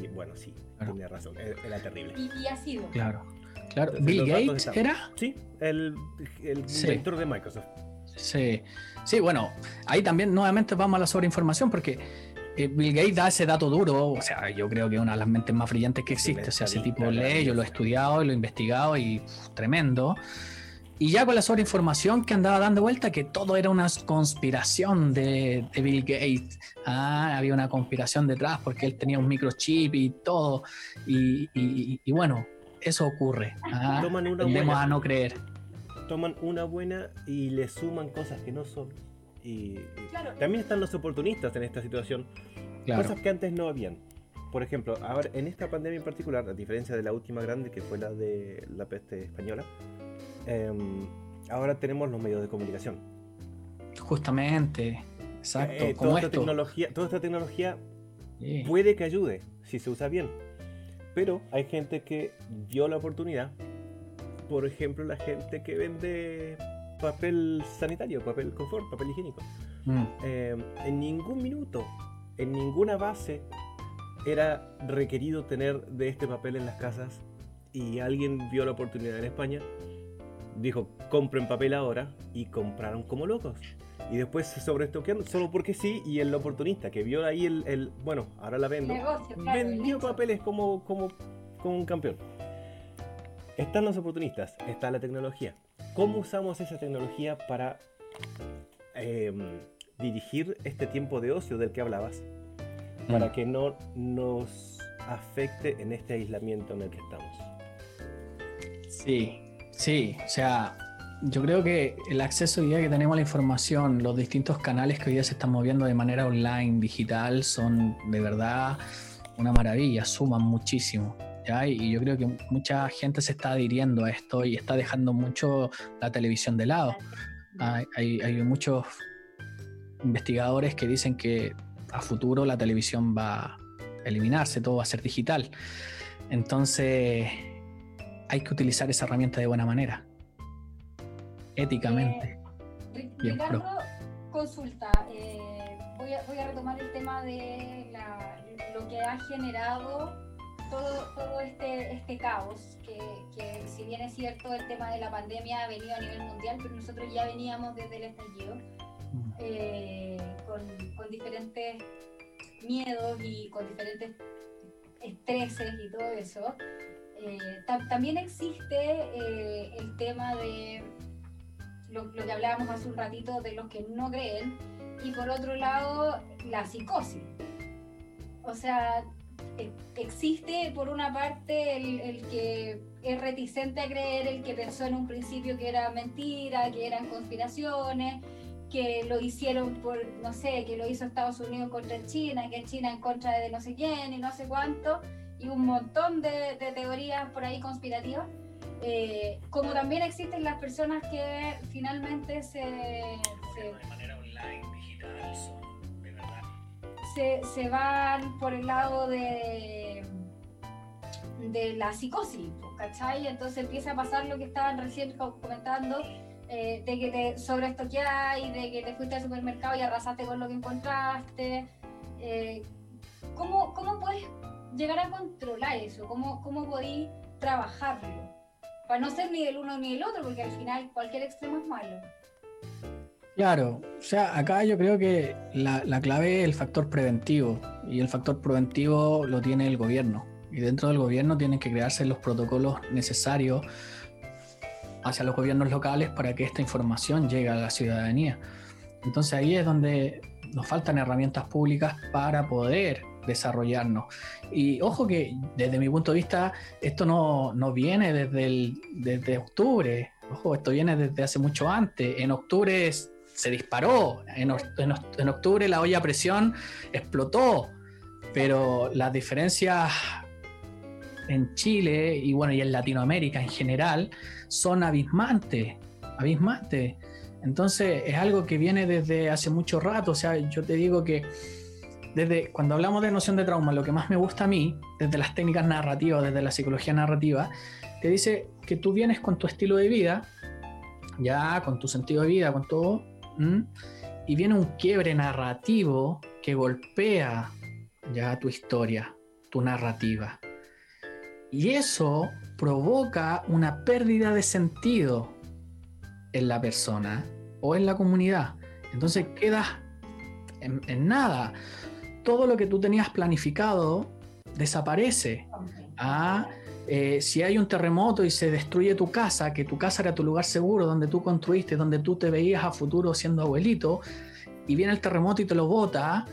Y bueno, sí, tiene razón, e-, era terrible. Y, ha sido. Claro. Claro, Bill Gates era. Sí, el, el director de Microsoft. Sí, sí, bueno, ahí también nuevamente vamos a la sobreinformación porque eh, Bill Gates da ese dato duro, o sea, yo creo que es una de las mentes más brillantes que existe, o sea, ese tipo lee, yo lo he estudiado y lo he investigado y tremendo. Y ya con la sobreinformación que andaba dando vuelta, que todo era una conspiración de, Bill Gates. Ah, había una conspiración detrás porque él tenía un microchip y todo. Y, bueno, eso ocurre. Ah, Toman una a no creer. Toman una buena y le suman cosas que no son. Y, también están los oportunistas en esta situación. Cosas que antes no habían. Por ejemplo, ahora en esta pandemia en particular, a diferencia de la última grande que fue la de la peste española, Em, ahora tenemos los medios de comunicación. Justamente, exacto. Eh, toda, esta tecnología, toda esta tecnología puede que ayude si se usa bien. Pero hay gente que dio la oportunidad. Por ejemplo, la gente que vende papel sanitario, papel confort, papel higiénico. Mm. Em, en ningún minuto, en ninguna base, era requerido tener de este papel en las casas y alguien vio la oportunidad en España dijo, compren papel ahora, y compraron como locos. Y después se sobreestoquearon solo porque sí, y el oportunista que vio ahí el, bueno, ahora la vendo, vendió papeles como, como, como un campeón. Están los oportunistas, está la tecnología. ¿Cómo usamos esa tecnología para em, dirigir este tiempo de ocio del que hablabas? Para mm. que no nos afecte en este aislamiento en el que estamos. Sí, Sí, o sea, yo creo que el acceso hoy día que tenemos a la información, los distintos canales que hoy día se están moviendo de manera online, digital, son de verdad una maravilla, suman muchísimo. Y yo creo que mucha gente se está adhiriendo a esto y está dejando mucho la televisión de lado. Hay, hay muchos investigadores que dicen que a futuro la televisión va a eliminarse, todo va a ser digital. Entonces hay que utilizar esa herramienta de buena manera, éticamente. Eh, Ricardo, consulta, eh, voy, a, retomar el tema de lo que ha generado todo, todo este, este caos, que, si bien es cierto el tema de la pandemia ha venido a nivel mundial, pero nosotros ya veníamos desde el estallido mm. eh, con, con diferentes miedos y con diferentes estreses y todo eso. Eh, también existe eh, el tema de lo, que hablábamos hace un ratito de los que no creen y por otro lado la psicosis. O sea, existe por una parte el, el, que es reticente a creer, el que pensó en un principio que era mentira, que eran conspiraciones, que lo hicieron por, no sé, que lo hizo Estados Unidos contra China, que China en contra de no sé quién y no sé cuánto, y un montón de, teorías por ahí conspirativas. Eh, como también existen las personas que finalmente se... de manera online, digital, son, de. Se, se van por el lado de de la psicosis, ¿cachai? Entonces empieza a pasar lo que estaban recién comentando, eh, de que te y de que te fuiste al supermercado y arrasaste con lo que encontraste. Eh, ¿cómo, ¿Cómo puedes llegar a controlar eso? ¿Cómo, cómo podéis trabajarlo? Para no ser ni del uno ni del otro, porque al final cualquier extremo es malo. Claro, o sea, acá yo creo que la, la, clave es el factor preventivo y el factor preventivo lo tiene el gobierno y dentro del gobierno tienen que crearse los protocolos necesarios hacia los gobiernos locales para que esta información llegue a la ciudadanía. Entonces ahí es donde nos faltan herramientas públicas para poder desarrollarnos. Y ojo que desde mi punto de vista esto no, no viene desde, el, desde octubre, ojo, esto viene desde hace mucho antes. En octubre se disparó, en, en, octubre la olla a presión explotó, pero las diferencias en Chile y bueno, y en Latinoamérica en general son abismantes, abismantes. Entonces es algo que viene desde hace mucho rato, o sea, yo te digo que desde cuando hablamos de noción de trauma, lo que más me gusta a mí, desde las técnicas narrativas, desde la psicología narrativa, te dice que tú vienes con tu estilo de vida, ya con tu sentido de vida, con todo, y viene un quiebre narrativo que golpea ya tu historia, tu narrativa. Y eso provoca una pérdida de sentido en la persona o en la comunidad. Entonces quedas en, nada. Todo lo que tú tenías planificado desaparece. Ah, eh, si hay un terremoto y se destruye tu casa, que tu casa era tu lugar seguro, donde tú construiste, donde tú te veías a futuro siendo abuelito, y viene el terremoto y te lo bota,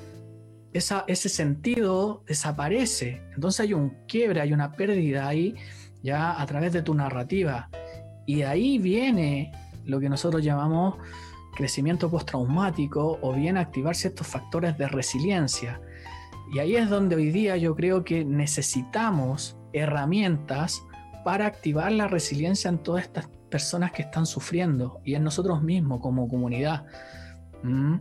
ese sentido desaparece. Entonces hay un quiebre, hay una pérdida ahí ya a través de tu narrativa. Y ahí viene lo que nosotros llamamos crecimiento postraumático o bien activar ciertos factores de resiliencia. Y ahí es donde hoy día yo creo que necesitamos herramientas para activar la resiliencia en todas estas personas que están sufriendo y en nosotros mismos como comunidad. ¿Mm?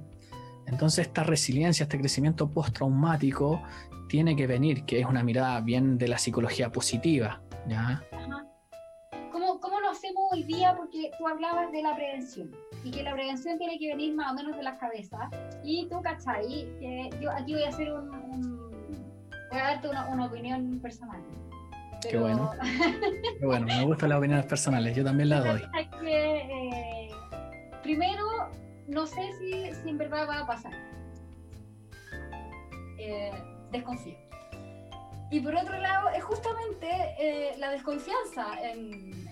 Entonces esta resiliencia, este crecimiento postraumático tiene que venir, que es una mirada bien de la psicología positiva. ¿ya? ¿Cómo, ¿Cómo, lo hacemos hoy día? Porque tú hablabas de la prevención y que la prevención tiene que venir más o menos de la cabeza. Y tú, ¿cachai? yo aquí voy a hacer un, voy a darte una, una opinión personal. Qué bueno. Qué bueno, me gustan las opiniones personales, yo también las doy. Que, eh, primero, no sé si, en verdad va a pasar. Eh, desconfío. Y por otro lado, es justamente eh, la desconfianza en,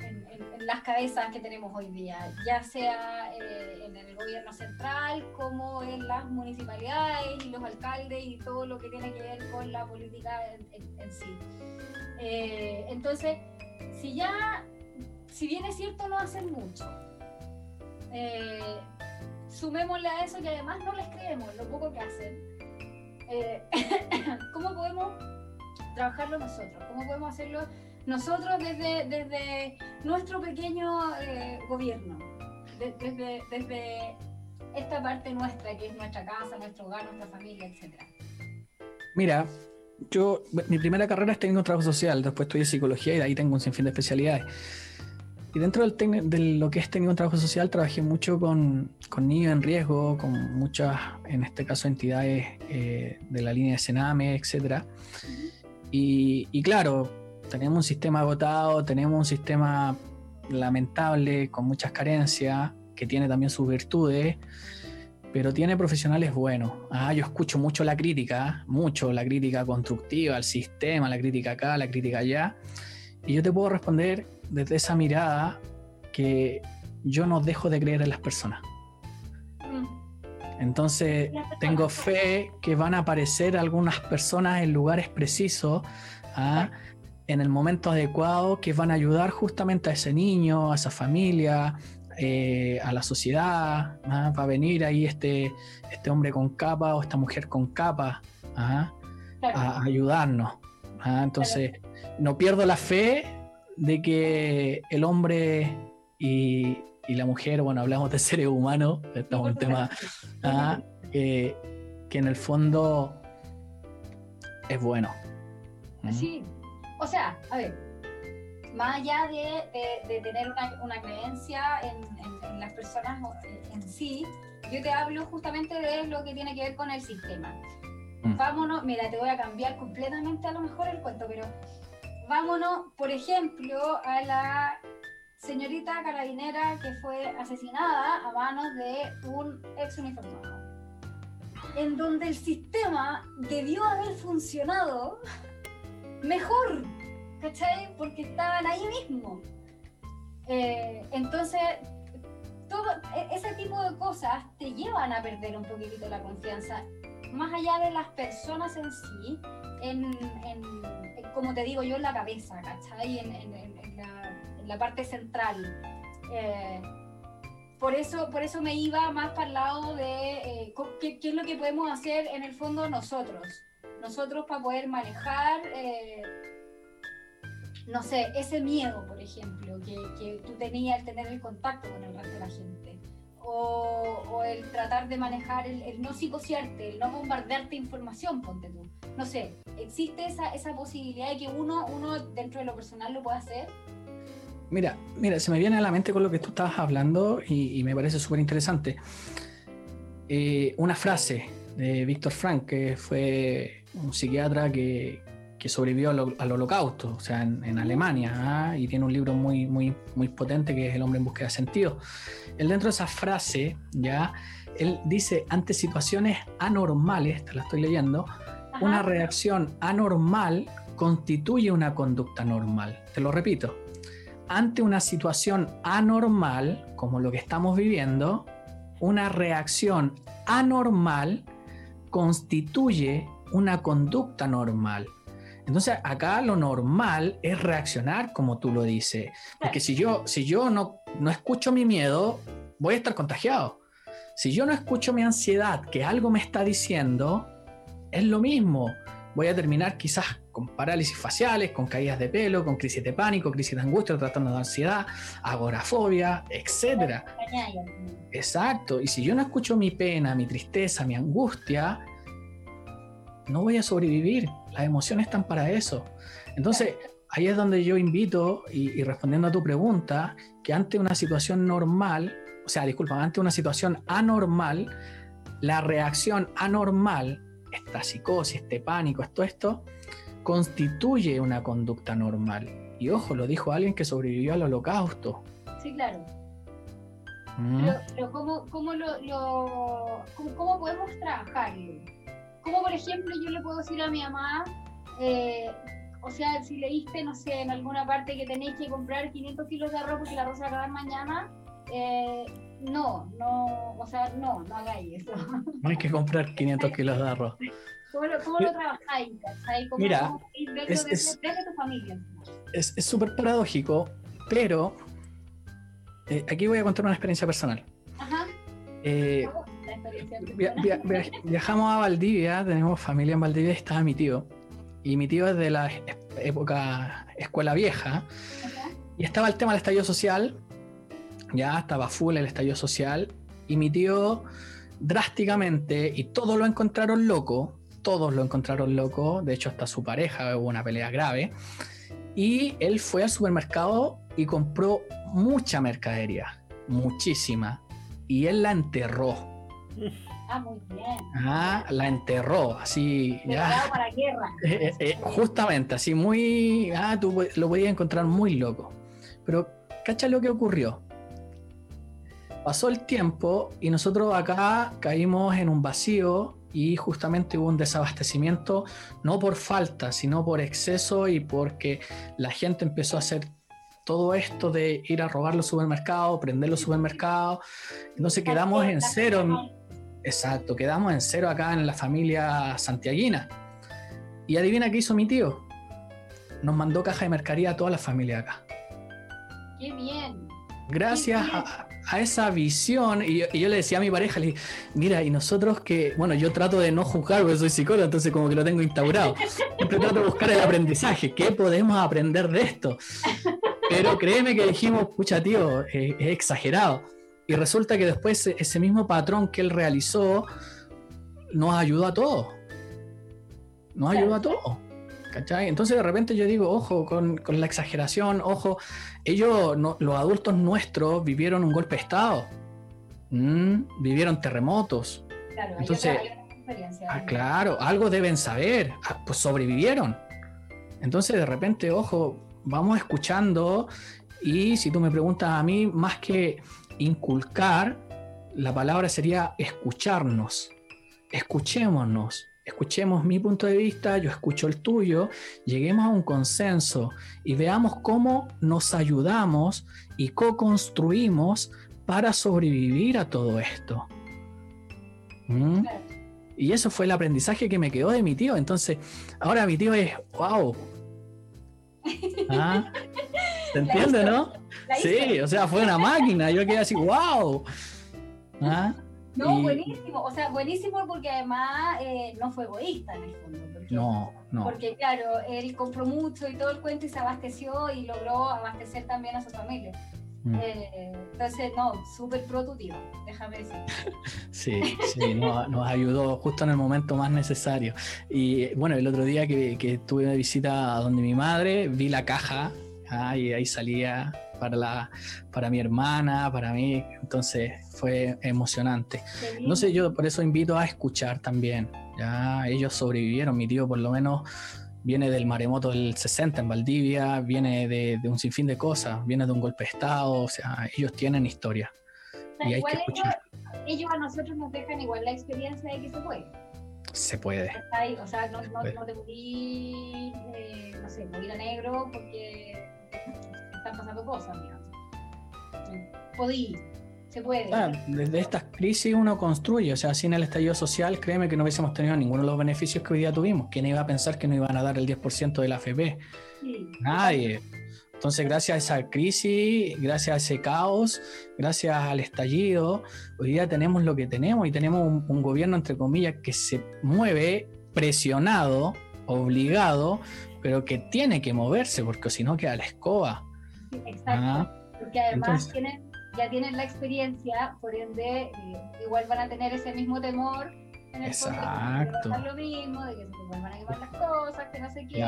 las cabezas que tenemos hoy día, ya sea eh, en el gobierno central como en las municipalidades y los alcaldes y todo lo que tiene que ver con la política en, sí. entonces, si ya, si bien es cierto no hacen mucho, eh, sumémosle a eso que además no les creemos lo poco que hacen. Eh, ¿Cómo podemos trabajarlo nosotros? ¿Cómo podemos hacerlo nosotros desde, desde nuestro pequeño eh, gobierno? Desde, desde esta parte nuestra, que es nuestra casa, nuestro hogar, nuestra familia, etc. Mira, yo, mi primera carrera es técnico en trabajo social, después estudié psicología y de ahí tengo un sinfín de especialidades. Y dentro del de lo que es técnico en trabajo social, trabajé mucho con, con niños en riesgo, con muchas, en este caso, entidades eh, de la línea de Sename, etc. Y, y claro, tenemos un sistema agotado, tenemos un sistema lamentable, con muchas carencias, que tiene también sus virtudes pero tiene profesionales buenos. Ah, yo escucho mucho la crítica, mucho la crítica constructiva al sistema, la crítica acá, la crítica allá. Y yo te puedo responder desde esa mirada que yo no dejo de creer en las personas. Entonces tengo fe que van a aparecer algunas personas en lugares precisos, ¿ah? En el momento adecuado, que van a ayudar justamente a ese niño, a esa familia, eh, a la sociedad, ¿ah? va a venir ahí este, este hombre con capa o esta mujer con capa ¿ah? a ayudarnos. ¿ah? Entonces, no pierdo la fe de que el hombre y, la mujer, bueno, hablamos de seres humanos, estamos en un tema que en el fondo es bueno. Sí, o sea, a ver, más allá de, tener una, creencia en, las personas en sí, yo te hablo justamente de lo que tiene que ver con el sistema. Mm. Vámonos, mira, te voy a cambiar completamente a lo mejor el cuento, pero vámonos, por ejemplo, a la señorita carabinera que fue asesinada a manos de un ex uniformado, en donde el sistema debió haber funcionado mejor ¿cachai? Porque estaban ahí mismo. Eh, entonces, todo e, ese tipo de cosas te llevan a perder un poquitito la confianza, más allá de las personas en sí, en, como te digo yo, en la cabeza, ¿cachai? En, en la, parte central. Eh, por eso, por eso me iba más para el lado de eh, ¿qué, qué, es lo que podemos hacer en el fondo nosotros. Nosotros para poder manejar no sé, ese miedo, por ejemplo, que, que tú tenías al tener el contacto con el resto de la gente. O, el tratar de manejar, el, no psicosearte, el no bombardearte información, ponte tú. No sé, ¿existe esa, esa posibilidad de que uno, uno dentro de lo personal lo pueda hacer? Mira, mira, se me viene a la mente con lo que tú estabas hablando y, y me parece súper interesante. Eh, una frase de Víctor Frank, que fue un psiquiatra que, que sobrevivió al, holocausto, o sea, en, Alemania, ¿ah? y tiene un libro muy, muy, muy potente que es El hombre en búsqueda de sentido. Él dentro de esa frase, ya, él dice, ante situaciones anormales, te la estoy leyendo, una reacción anormal constituye una conducta normal. Te lo repito, ante una situación anormal, como lo que estamos viviendo, una reacción anormal constituye una conducta normal. Entonces acá lo normal es reaccionar como tú lo dices. Porque si yo, si yo no, no escucho mi miedo, voy a estar contagiado. Si yo no escucho mi ansiedad, que algo me está diciendo, es lo mismo. Voy a terminar quizás con parálisis faciales, con caídas de pelo, con crisis de pánico, crisis de angustia, tratando de ansiedad, agorafobia, etc. Exacto. Y si yo no escucho mi pena, mi tristeza, mi angustia, no voy a sobrevivir. Las emociones están para eso. Entonces, ahí es donde yo invito, y, respondiendo a tu pregunta, que ante una situación normal, o sea, disculpa, ante una situación anormal, la reacción anormal, esta psicosis, este pánico, esto, esto, constituye una conducta normal. Y ojo, lo dijo alguien que sobrevivió al holocausto. Sí, claro. Mm. Pero, ¿cómo, cómo, lo, lo cómo, cómo podemos trabajarlo? Como por ejemplo yo le puedo decir a mi mamá, eh, o sea, si leíste, no sé, en alguna parte que tenéis que comprar 500 kilos de arroz porque la arroz se va a acabar mañana, eh, no, no, o sea, no, no hagáis eso. No hay que comprar 500 kilos de arroz. ¿Cómo lo, cómo lo trabajáis? Mira, es, es, tu familia. Es súper paradójico, pero eh, aquí voy a contar una experiencia personal. Eh, viajamos a Valdivia, tenemos familia en Valdivia y estaba mi tío. Y mi tío es de la época escuela vieja. Y estaba el tema del estallido social. Ya estaba full el estallido social. Y mi tío drásticamente, y todos lo encontraron loco, todos lo encontraron loco, de hecho hasta su pareja hubo una pelea grave, y él fue al supermercado y compró mucha mercadería, muchísima, y él la enterró. Ah, muy bien. Ah, la enterró, así. Ya. para guerra. Eh, eh, eh, justamente, así muy. Ah, tú lo podías encontrar muy loco. Pero, ¿cacha lo que ocurrió? Pasó el tiempo y nosotros acá caímos en un vacío y justamente hubo un desabastecimiento, no por falta, sino por exceso y porque la gente empezó a hacer todo esto de ir a robar los supermercados, prender los supermercados. Entonces quedamos en cero. Exacto, quedamos en cero acá en la familia santiaguina. Y adivina qué hizo mi tío. Nos mandó caja de mercadería a toda la familia acá. Qué bien. Gracias A, esa visión, y yo, le decía a mi pareja, le mira, y nosotros que, bueno, yo trato de no juzgar porque soy psicólogo, entonces como que lo tengo instaurado. Siempre trato de buscar el aprendizaje, ¿qué podemos aprender de esto? Pero créeme que dijimos, pucha tío, es exagerado. Y resulta que después ese mismo patrón que él realizó nos ayudó a todos. Nos ayudó a todos. ¿Cachai? Entonces de repente yo digo, ojo con, la exageración, ojo, ellos, los adultos nuestros, vivieron un golpe de Estado, mm, vivieron terremotos. Claro, Entonces, ah, claro, algo deben saber, ah, pues sobrevivieron. Entonces de repente, ojo, vamos escuchando y si tú me preguntas a mí, más que inculcar, la palabra sería escucharnos. Escuchémonos, escuchemos mi punto de vista, yo escucho el tuyo, lleguemos a un consenso y veamos cómo nos ayudamos y co-construimos para sobrevivir a todo esto. ¿Mm? Y eso fue el aprendizaje que me quedó de mi tío. Entonces, ahora mi tío es, wow. ¿Ah? ¿Se entiende, no? Sí, o sea, fue una máquina. Yo quedé así, wow. ¿Ah? No, buenísimo. O sea, buenísimo porque además eh, no fue egoísta en el fondo. no, no. Porque, claro, él compró mucho y todo el cuento y se abasteció y logró abastecer también a su familia. Mm. Eh, entonces, no, súper productivo, déjame decir. sí, sí, nos, ayudó justo en el momento más necesario. Y bueno, el otro día que, que tuve una visita a donde mi madre, vi la caja ah, y ahí salía para, la, para mi hermana, para mí, entonces fue emocionante. No sé, yo por eso invito a escuchar también. Ya ellos sobrevivieron, mi tío por lo menos viene del maremoto del 60 en Valdivia, viene de, un sinfín de cosas, viene de un golpe de Estado, o sea, ellos tienen historia. y hay que escuchar. Ellos, a nosotros nos dejan igual la experiencia de que se puede. Se puede. O sea, no, no, no te eh, no sé, morir a negro porque están pasando cosas, digamos. Podí, se puede. Ah, desde estas crisis uno construye, o sea, sin el estallido social, créeme que no hubiésemos tenido ninguno de los beneficios que hoy día tuvimos. ¿Quién iba a pensar que no iban a dar el 10% de la AFP? Nadie. Entonces, gracias a esa crisis, gracias a ese caos, gracias al estallido, hoy día tenemos lo que tenemos y tenemos un gobierno, entre comillas, que se mueve presionado, obligado, pero que tiene que moverse, porque si no queda la escoba. Exacto. Ah, porque además tienen, ya tienen la experiencia, por ende, eh, igual van a tener ese mismo temor en el Exacto. de que lo mismo, de que se vuelvan a quemar las cosas, que no sé qué.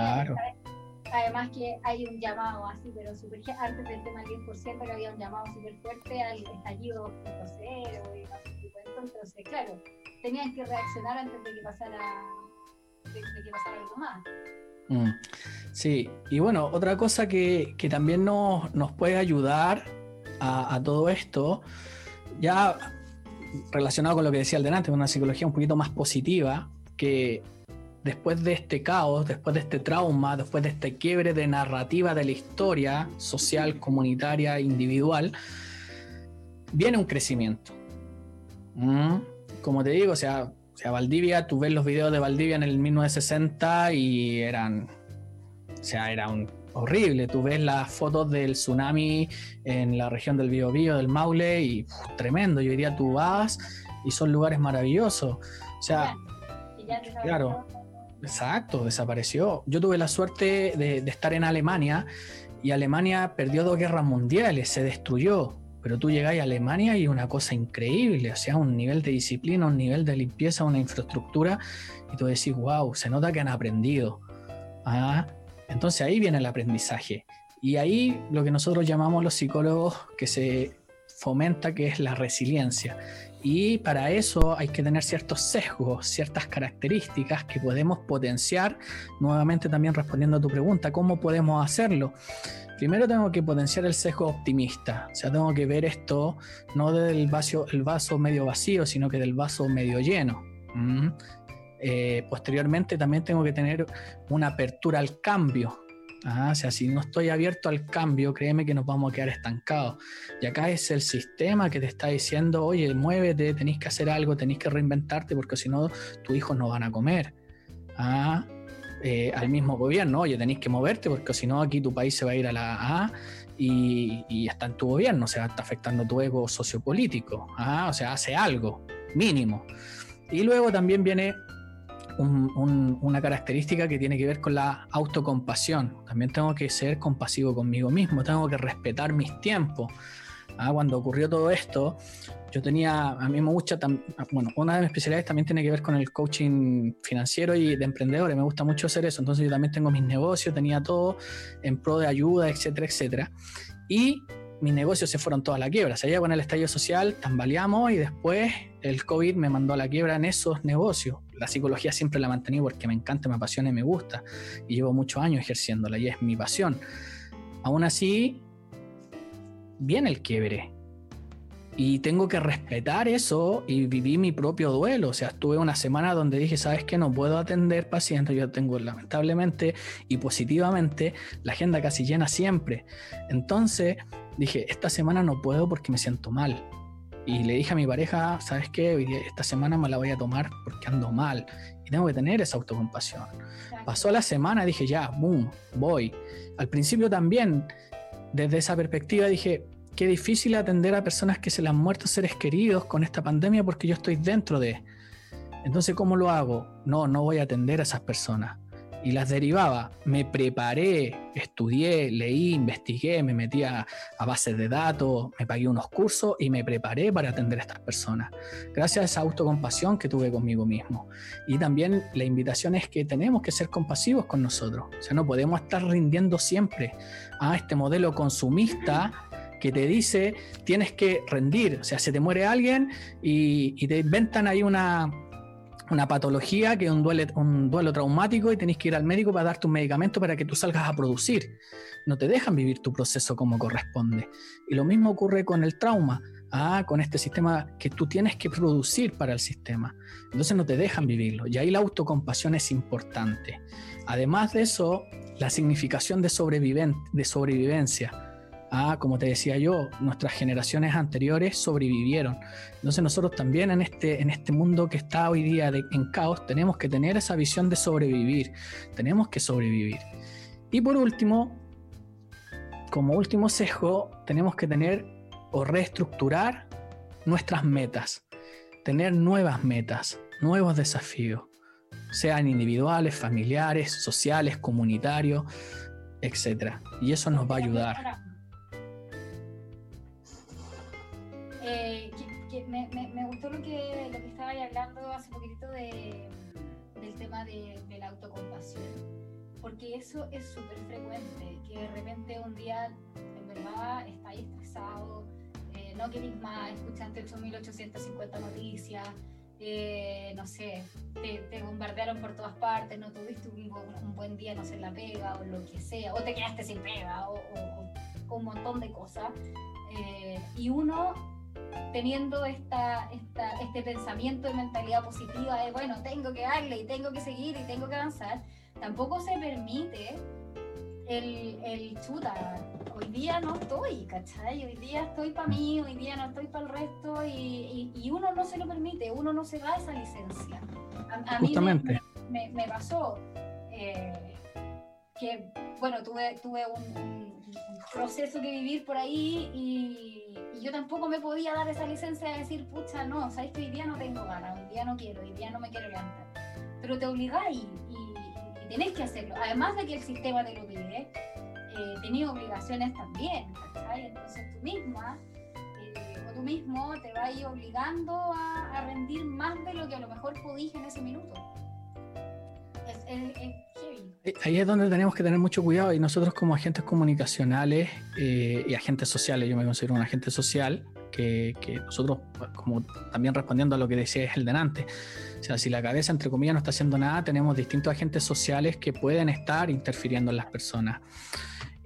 Además que hay un llamado así, pero super, antes del tema del 10%, que había un llamado súper fuerte al estallido 2.0 y no sé qué Entonces, claro, tenían que reaccionar antes de que pasara, de que pasara algo más. Mm. Sí, y bueno, otra cosa que, también nos, puede ayudar a, todo esto, ya relacionado con lo que decía el delante, una psicología un poquito más positiva, que después de este caos, después de este trauma, después de este quiebre de narrativa de la historia social, comunitaria, individual, viene un crecimiento. Mm. Como te digo, o sea, sea, Valdivia, tú ves los videos de Valdivia en el 1960 y eran. O sea, era un horrible. Tú ves las fotos del tsunami en la región del Biobío, del Maule, y tremendo. Yo diría, tú vas y son lugares maravillosos. O sea, claro, exacto, desapareció. Yo tuve la suerte de, estar en Alemania y Alemania perdió dos guerras mundiales, se destruyó. Pero tú llegáis a Alemania y una cosa increíble, o sea, un nivel de disciplina, un nivel de limpieza, una infraestructura, y tú decís, wow, se nota que han aprendido. Ah, entonces ahí viene el aprendizaje. Y ahí lo que nosotros llamamos los psicólogos que se fomenta, que es la resiliencia. Y para eso hay que tener ciertos sesgos, ciertas características que podemos potenciar. Nuevamente también respondiendo a tu pregunta, ¿cómo podemos hacerlo? Primero tengo que potenciar el sesgo optimista, o sea, tengo que ver esto no del vaso, el vaso medio vacío, sino que del vaso medio lleno. Eh, posteriormente también tengo que tener una apertura al cambio. O sea, si no estoy abierto al cambio, créeme que nos vamos a quedar estancados. Y acá es el sistema que te está diciendo, oye, muévete, tenéis que hacer algo, tenéis que reinventarte porque si no, tus hijos no van a comer. ¿Ah? Eh, al mismo gobierno, oye, tenéis que moverte porque si no, aquí tu país se va a ir a la A y, y está en tu gobierno, o sea, está afectando tu ego sociopolítico. ¿Ah? O sea, hace algo, mínimo. Y luego también viene una característica que tiene que ver con la autocompasión. También tengo que ser compasivo conmigo mismo, tengo que respetar mis tiempos. Ah, cuando ocurrió todo esto, yo tenía, a mí me gusta, bueno, una de mis especialidades también tiene que ver con el coaching financiero y de emprendedores, me gusta mucho hacer eso, entonces yo también tengo mis negocios, tenía todo en pro de ayuda, etcétera, etcétera. Y mis negocios se fueron toda a la quiebra. Se sea, con el estallido social tambaleamos y después el COVID me mandó a la quiebra en esos negocios. La psicología siempre la mantení porque me encanta, me apasiona y me gusta. Y llevo muchos años ejerciéndola y es mi pasión. Aún así, viene el quiebre. Y tengo que respetar eso y viví mi propio duelo. O sea, estuve una semana donde dije, ¿sabes qué? No puedo atender pacientes. Yo tengo lamentablemente y positivamente la agenda casi llena siempre. Entonces dije, esta semana no puedo porque me siento mal. Y le dije a mi pareja, ¿sabes qué? Esta semana me la voy a tomar porque ando mal. Y tengo que tener esa autocompasión. Pasó la semana, dije, ya, boom, voy. Al principio también, desde esa perspectiva, dije, qué difícil atender a personas que se le han muerto seres queridos con esta pandemia porque yo estoy dentro de. Entonces, ¿cómo lo hago? No, no voy a atender a esas personas. Y las derivaba. Me preparé, estudié, leí, investigué, me metí a, bases de datos, me pagué unos cursos y me preparé para atender a estas personas. Gracias a esa autocompasión que tuve conmigo mismo. Y también la invitación es que tenemos que ser compasivos con nosotros. O sea, no podemos estar rindiendo siempre a este modelo consumista que te dice tienes que rendir. O sea, se te muere alguien y, te inventan ahí una, una patología que es un duelo, un duelo traumático y tenés que ir al médico para darte un medicamento para que tú salgas a producir. No te dejan vivir tu proceso como corresponde. Y lo mismo ocurre con el trauma. Ah, con este sistema que tú tienes que producir para el sistema. Entonces no te dejan vivirlo. Y ahí la autocompasión es importante. Además de eso, la significación de, de sobrevivencia Ah, como te decía yo, nuestras generaciones anteriores sobrevivieron. Entonces nosotros también en este, en este mundo que está hoy día en caos tenemos que tener esa visión de sobrevivir. Tenemos que sobrevivir. Y por último, como último sesgo, tenemos que tener o reestructurar nuestras metas. Tener nuevas metas, nuevos desafíos, sean individuales, familiares, sociales, comunitarios, etc. Y eso nos va a ayudar. Me, gustó lo que, lo que estaba hablando hace poquitito de, del tema de, la autocompasión, porque eso es súper frecuente, que de repente un día en verdad estáis estresado, eh, no queréis más, escuchaste 8.850 noticias, eh, no sé, te, bombardearon por todas partes, no tuviste un, buen día, no sé, la pega o lo que sea, o te quedaste sin pega o, un montón de cosas. Eh, y uno teniendo esta, esta, este pensamiento de mentalidad positiva de, bueno, tengo que darle y tengo que seguir y tengo que avanzar, tampoco se permite el, el chuta. Hoy día no estoy, ¿cachai? Hoy día estoy para mí, hoy día no estoy para el resto y, y, uno no se lo permite, uno no se da esa licencia. A, mí me, me, pasó. Eh, que bueno, tuve, tuve un, proceso que vivir por ahí y, yo tampoco me podía dar esa licencia de decir, pucha, no, sabes que hoy día no tengo ganas, hoy día no quiero, hoy día no me quiero levantar. Pero te obligáis y, y, tenés que hacerlo. Además de que el sistema te lo pide, eh, tenés obligaciones también, ¿cachai? Entonces tú misma eh, o tú mismo te vas obligando a, a rendir más de lo que a lo mejor podís en ese minuto. Eh, ahí es donde tenemos que tener mucho cuidado y nosotros como agentes comunicacionales eh, y agentes sociales, yo me considero un agente social, que, nosotros, como también respondiendo a lo que decía el delante, o sea, si la cabeza entre comillas no está haciendo nada, tenemos distintos agentes sociales que pueden estar interfiriendo en las personas.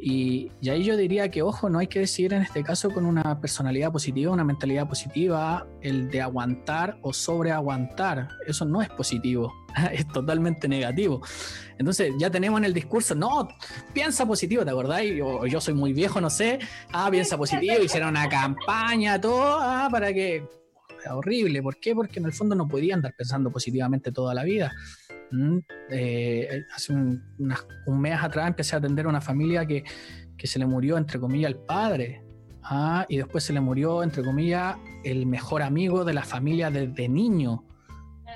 Y, ahí yo diría que, ojo, no hay que decidir en este caso con una personalidad positiva, una mentalidad positiva, el de aguantar o sobreaguantar. Eso no es positivo, es totalmente negativo. Entonces ya tenemos en el discurso, no, piensa positivo, ¿te acordáis? Yo soy muy viejo, no sé. Ah, piensa positivo, hicieron una campaña, todo, ah, para que... Horrible, ¿por qué? Porque en el fondo no podía andar pensando positivamente toda la vida. Mm, eh, hace un, mes atrás empecé a atender a una familia que, se le murió, entre comillas, el padre. Ah, y después se le murió, entre comillas, el mejor amigo de la familia desde niño.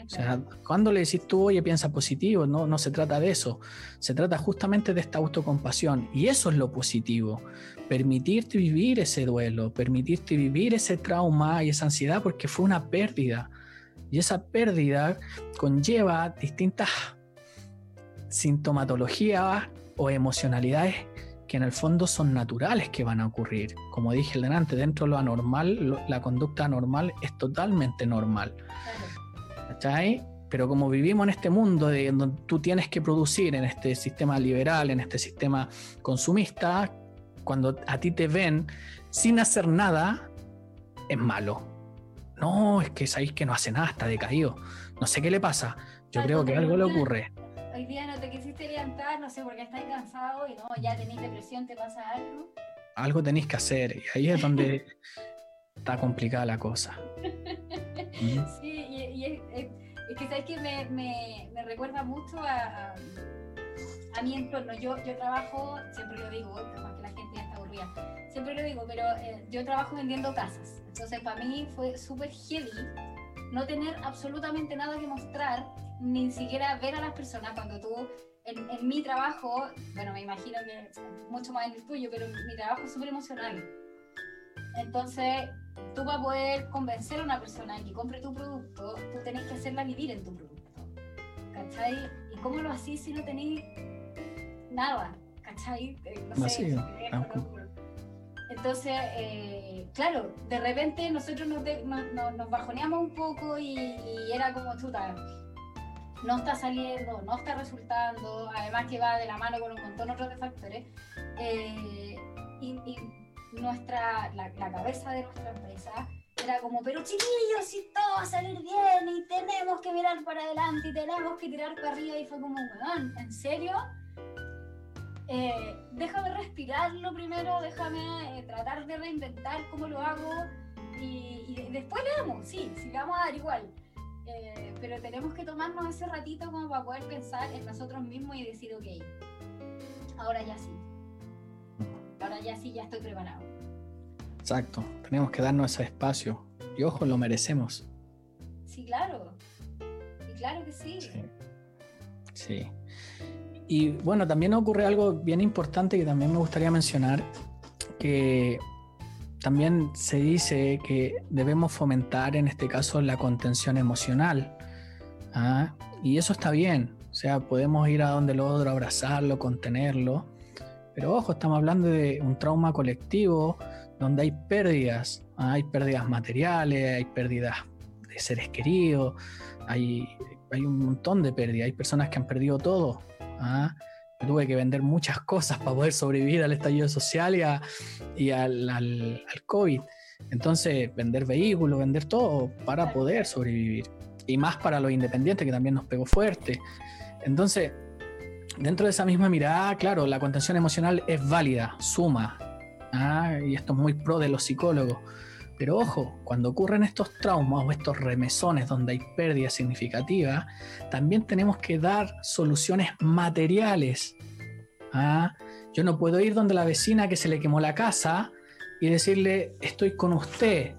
O sea, cuando le decís tú, oye, piensa positivo, no, no se trata de eso. Se trata justamente de esta autocompasión. Y eso es lo positivo. Permitirte vivir ese duelo, permitirte vivir ese trauma y esa ansiedad porque fue una pérdida. Y esa pérdida conlleva distintas sintomatologías o emocionalidades que en el fondo son naturales que van a ocurrir. Como dije delante, dentro de lo anormal, la conducta anormal es totalmente normal. ¿Cachai? Pero como vivimos en este mundo de donde tú tienes que producir en este sistema liberal, en este sistema consumista, cuando a ti te ven sin hacer nada, es malo no, es que sabéis que no hace nada, está decaído. No sé qué le pasa. Yo creo que algo le ocurre. Hoy día no te quisiste levantar, no sé por qué estáis cansado y no, ya tenéis depresión, te pasa algo. Algo tenéis que hacer y ahí es donde está complicada la cosa. Sí, y, es, que sabes que me, me, me recuerda mucho a, a, mi entorno. Yo, yo trabajo, siempre lo digo, capaz que la gente siempre lo digo, pero eh, yo trabajo vendiendo casas. Entonces para mí fue súper heavy no tener absolutamente nada que mostrar, ni siquiera ver a las personas cuando tú, en, mi trabajo, bueno, me imagino que mucho más en el tuyo, pero mi trabajo es súper emocional. Entonces, tú para poder convencer a una persona que compre tu producto, tú tenés que hacerla vivir en tu producto. ¿Cachai? ¿Y cómo lo hacís si no tenéis nada? ¿Cachai? Eh, no sé, entonces, eh, claro, de repente nosotros nos, bajoneamos un poco y, era como chuta, no está saliendo, no está resultando, además que va de la mano con un montón otros de factores. Eh, y, nuestra, la, cabeza de nuestra empresa era como, pero chiquillos, si todo va a salir bien y tenemos que mirar para adelante y tenemos que tirar para arriba y fue como, weón, ¿en serio? Eh, déjame respirarlo primero, déjame eh, tratar de reinventar cómo lo hago y, después le damos, sí, sí vamos a dar igual. Eh, pero tenemos que tomarnos ese ratito como para poder pensar en nosotros mismos y decir, ok, ahora ya sí. Ahora ya sí, ya estoy preparado. Exacto, tenemos que darnos ese espacio. Y ojo, lo merecemos. Sí, claro. Y claro que sí. Sí. sí. Y bueno, también ocurre algo bien importante que también me gustaría mencionar, que también se dice que debemos fomentar en este caso la contención emocional. ¿ah? Y eso está bien, o sea, podemos ir a donde el abrazarlo, contenerlo, pero ojo, estamos hablando de un trauma colectivo donde hay pérdidas, ¿ah? hay pérdidas materiales, hay pérdidas de seres queridos, hay, hay un montón de pérdidas, hay personas que han perdido todo, ¿ah? tuve que vender muchas cosas para poder sobrevivir al estallido social y, al, al, COVID. Entonces, vender vehículos, vender todo para poder sobrevivir. Y más para los independientes, que también nos pegó fuerte. Entonces, dentro de esa misma mirada, claro, la contención emocional es válida, suma. ¿ah? Y esto es muy pro de los psicólogos. Pero ojo, cuando ocurren estos traumas o estos remesones donde hay pérdida significativa, también tenemos que dar soluciones materiales ¿ah? Yo no puedo ir donde la vecina que se le quemó la casa y decirle, estoy con usted.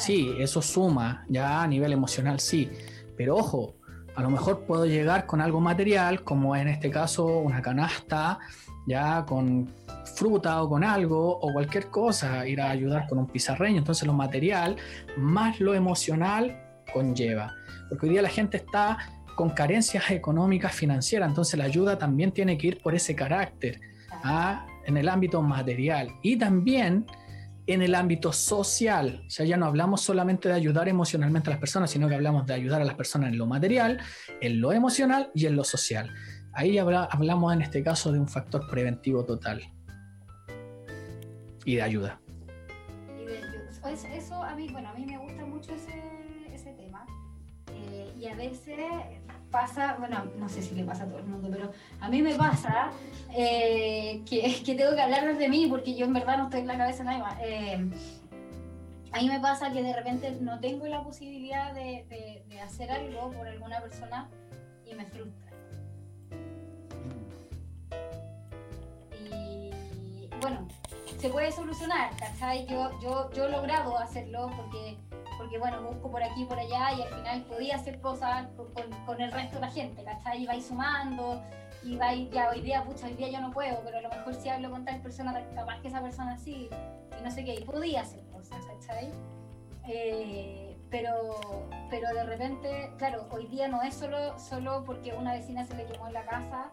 Sí, eso suma, ya a nivel emocional sí, pero ojo, a lo mejor puedo llegar con algo material, como en este caso una canasta, ya con fruta o con algo o cualquier cosa, ir a ayudar con un pizarreño. Entonces lo material más lo emocional conlleva. Porque hoy día la gente está con carencias económicas financieras, entonces la ayuda también tiene que ir por ese carácter, ¿ah? en el ámbito material. Y también en el ámbito social. O sea, ya no hablamos solamente de ayudar emocionalmente a las personas, sino que hablamos de ayudar a las personas en lo material, en lo emocional y en lo social. Ahí hablamos en este caso de un factor preventivo total y de ayuda. Eso a mí, bueno, a mí me gusta mucho ese, tema. Eh, y a veces pasa, bueno, no sé si le pasa a todo el mundo, pero a mí me pasa eh, que, que, tengo que hablar desde mí porque yo en verdad no estoy en la cabeza de nadie más. Eh, a mí me pasa que de repente no tengo la posibilidad de, de, hacer algo por alguna persona y me frustra. Y bueno, se puede solucionar, ¿cachai? Yo, yo, yo he logrado hacerlo porque porque bueno, busco por aquí y por allá y al final podía hacer cosas con, el resto de la gente, ¿cachai? Y vais sumando, y vais, ya hoy día, pucha, hoy día yo no puedo, pero a lo mejor si hablo con tal persona, capaz que esa persona sí, y no sé qué, y podía hacer cosas, ¿cachai? Eh, pero, pero de repente, claro, hoy día no es solo, solo porque una vecina se le quemó en la casa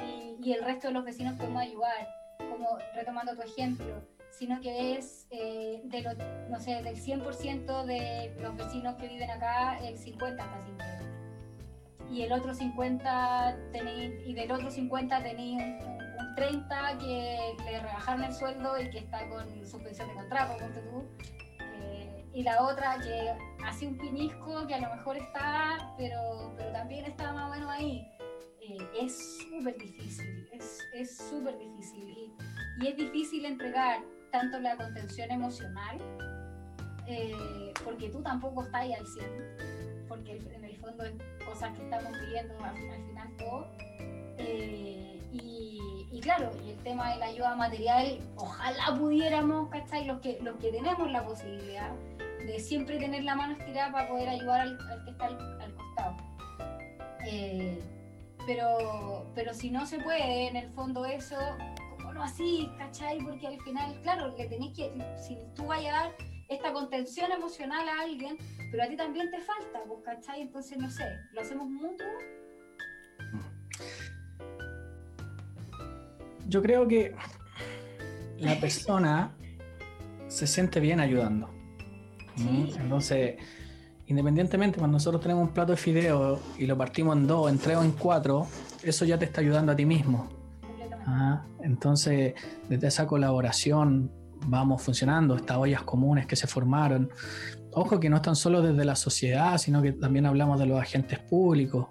y, y el resto de los vecinos podemos ayudar, como retomando tu ejemplo sino que es eh, de no sé, del 100% de los vecinos que viven acá, el 50 está sin Y el otro 50 tenéis, y del otro 50 tenéis un, 30 que le rebajaron el sueldo y que está con suspensión de contrato, ponte tú. Eh, y la otra que hace un pinisco que a lo mejor está, pero, pero también está más o menos ahí. Eh, es súper difícil, es súper difícil. Y, y es difícil entregar tanto la contención emocional, eh, porque tú tampoco estás ahí al 100, porque en el fondo es cosas que estamos viviendo al, final todo. Eh, y, claro, y el tema de la ayuda material, ojalá pudiéramos, ¿cachai? Los que, los que tenemos la posibilidad de siempre tener la mano estirada para poder ayudar al, que está al, costado. Eh, pero, pero si no se puede, en el fondo eso no así, ¿cachai? Porque al final, claro, le tenéis que, si tú vayas a dar esta contención emocional a alguien, pero a ti también te falta, pues, ¿cachai? Entonces, no sé, ¿lo hacemos mutuo? Yo creo que la persona se siente bien ayudando. Entonces, independientemente, cuando nosotros tenemos un plato de fideo y lo partimos en dos, en tres o en cuatro, eso ya te está ayudando a ti mismo. Entonces, desde esa colaboración vamos funcionando, estas ollas comunes que se formaron. Ojo que no están solo desde la sociedad, sino que también hablamos de los agentes públicos.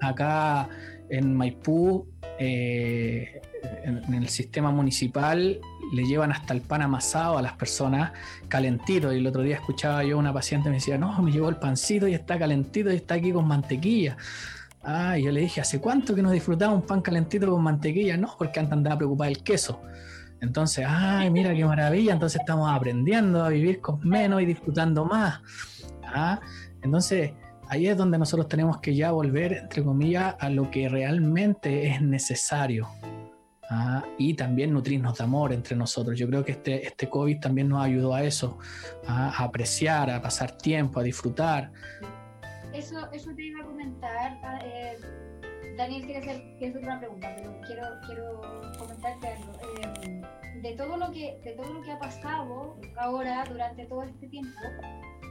Acá en Maipú, eh, en, el sistema municipal, le llevan hasta el pan amasado a las personas calentito. Y el otro día escuchaba yo una paciente me decía, no, me llevó el pancito y está calentito y está aquí con mantequilla. Ah, yo le dije, ¿hace cuánto que no disfrutaba un pan calentito con mantequilla? No, porque antes andaba preocupado el queso. Entonces, ay, mira qué maravilla, entonces estamos aprendiendo a vivir con menos y disfrutando más. Ah, entonces, ahí es donde nosotros tenemos que ya volver, entre comillas, a lo que realmente es necesario. Ah, y también nutrirnos de amor entre nosotros. Yo creo que este, este COVID también nos ayudó a eso, a apreciar, a pasar tiempo, a disfrutar eso, eso te iba a comentar. Ah, eh, Daniel quiere hacer, quiere hacer pregunta, pero quiero, quiero comentarte algo. Eh, de, todo lo que, de todo lo que ha pasado ahora, durante todo este tiempo,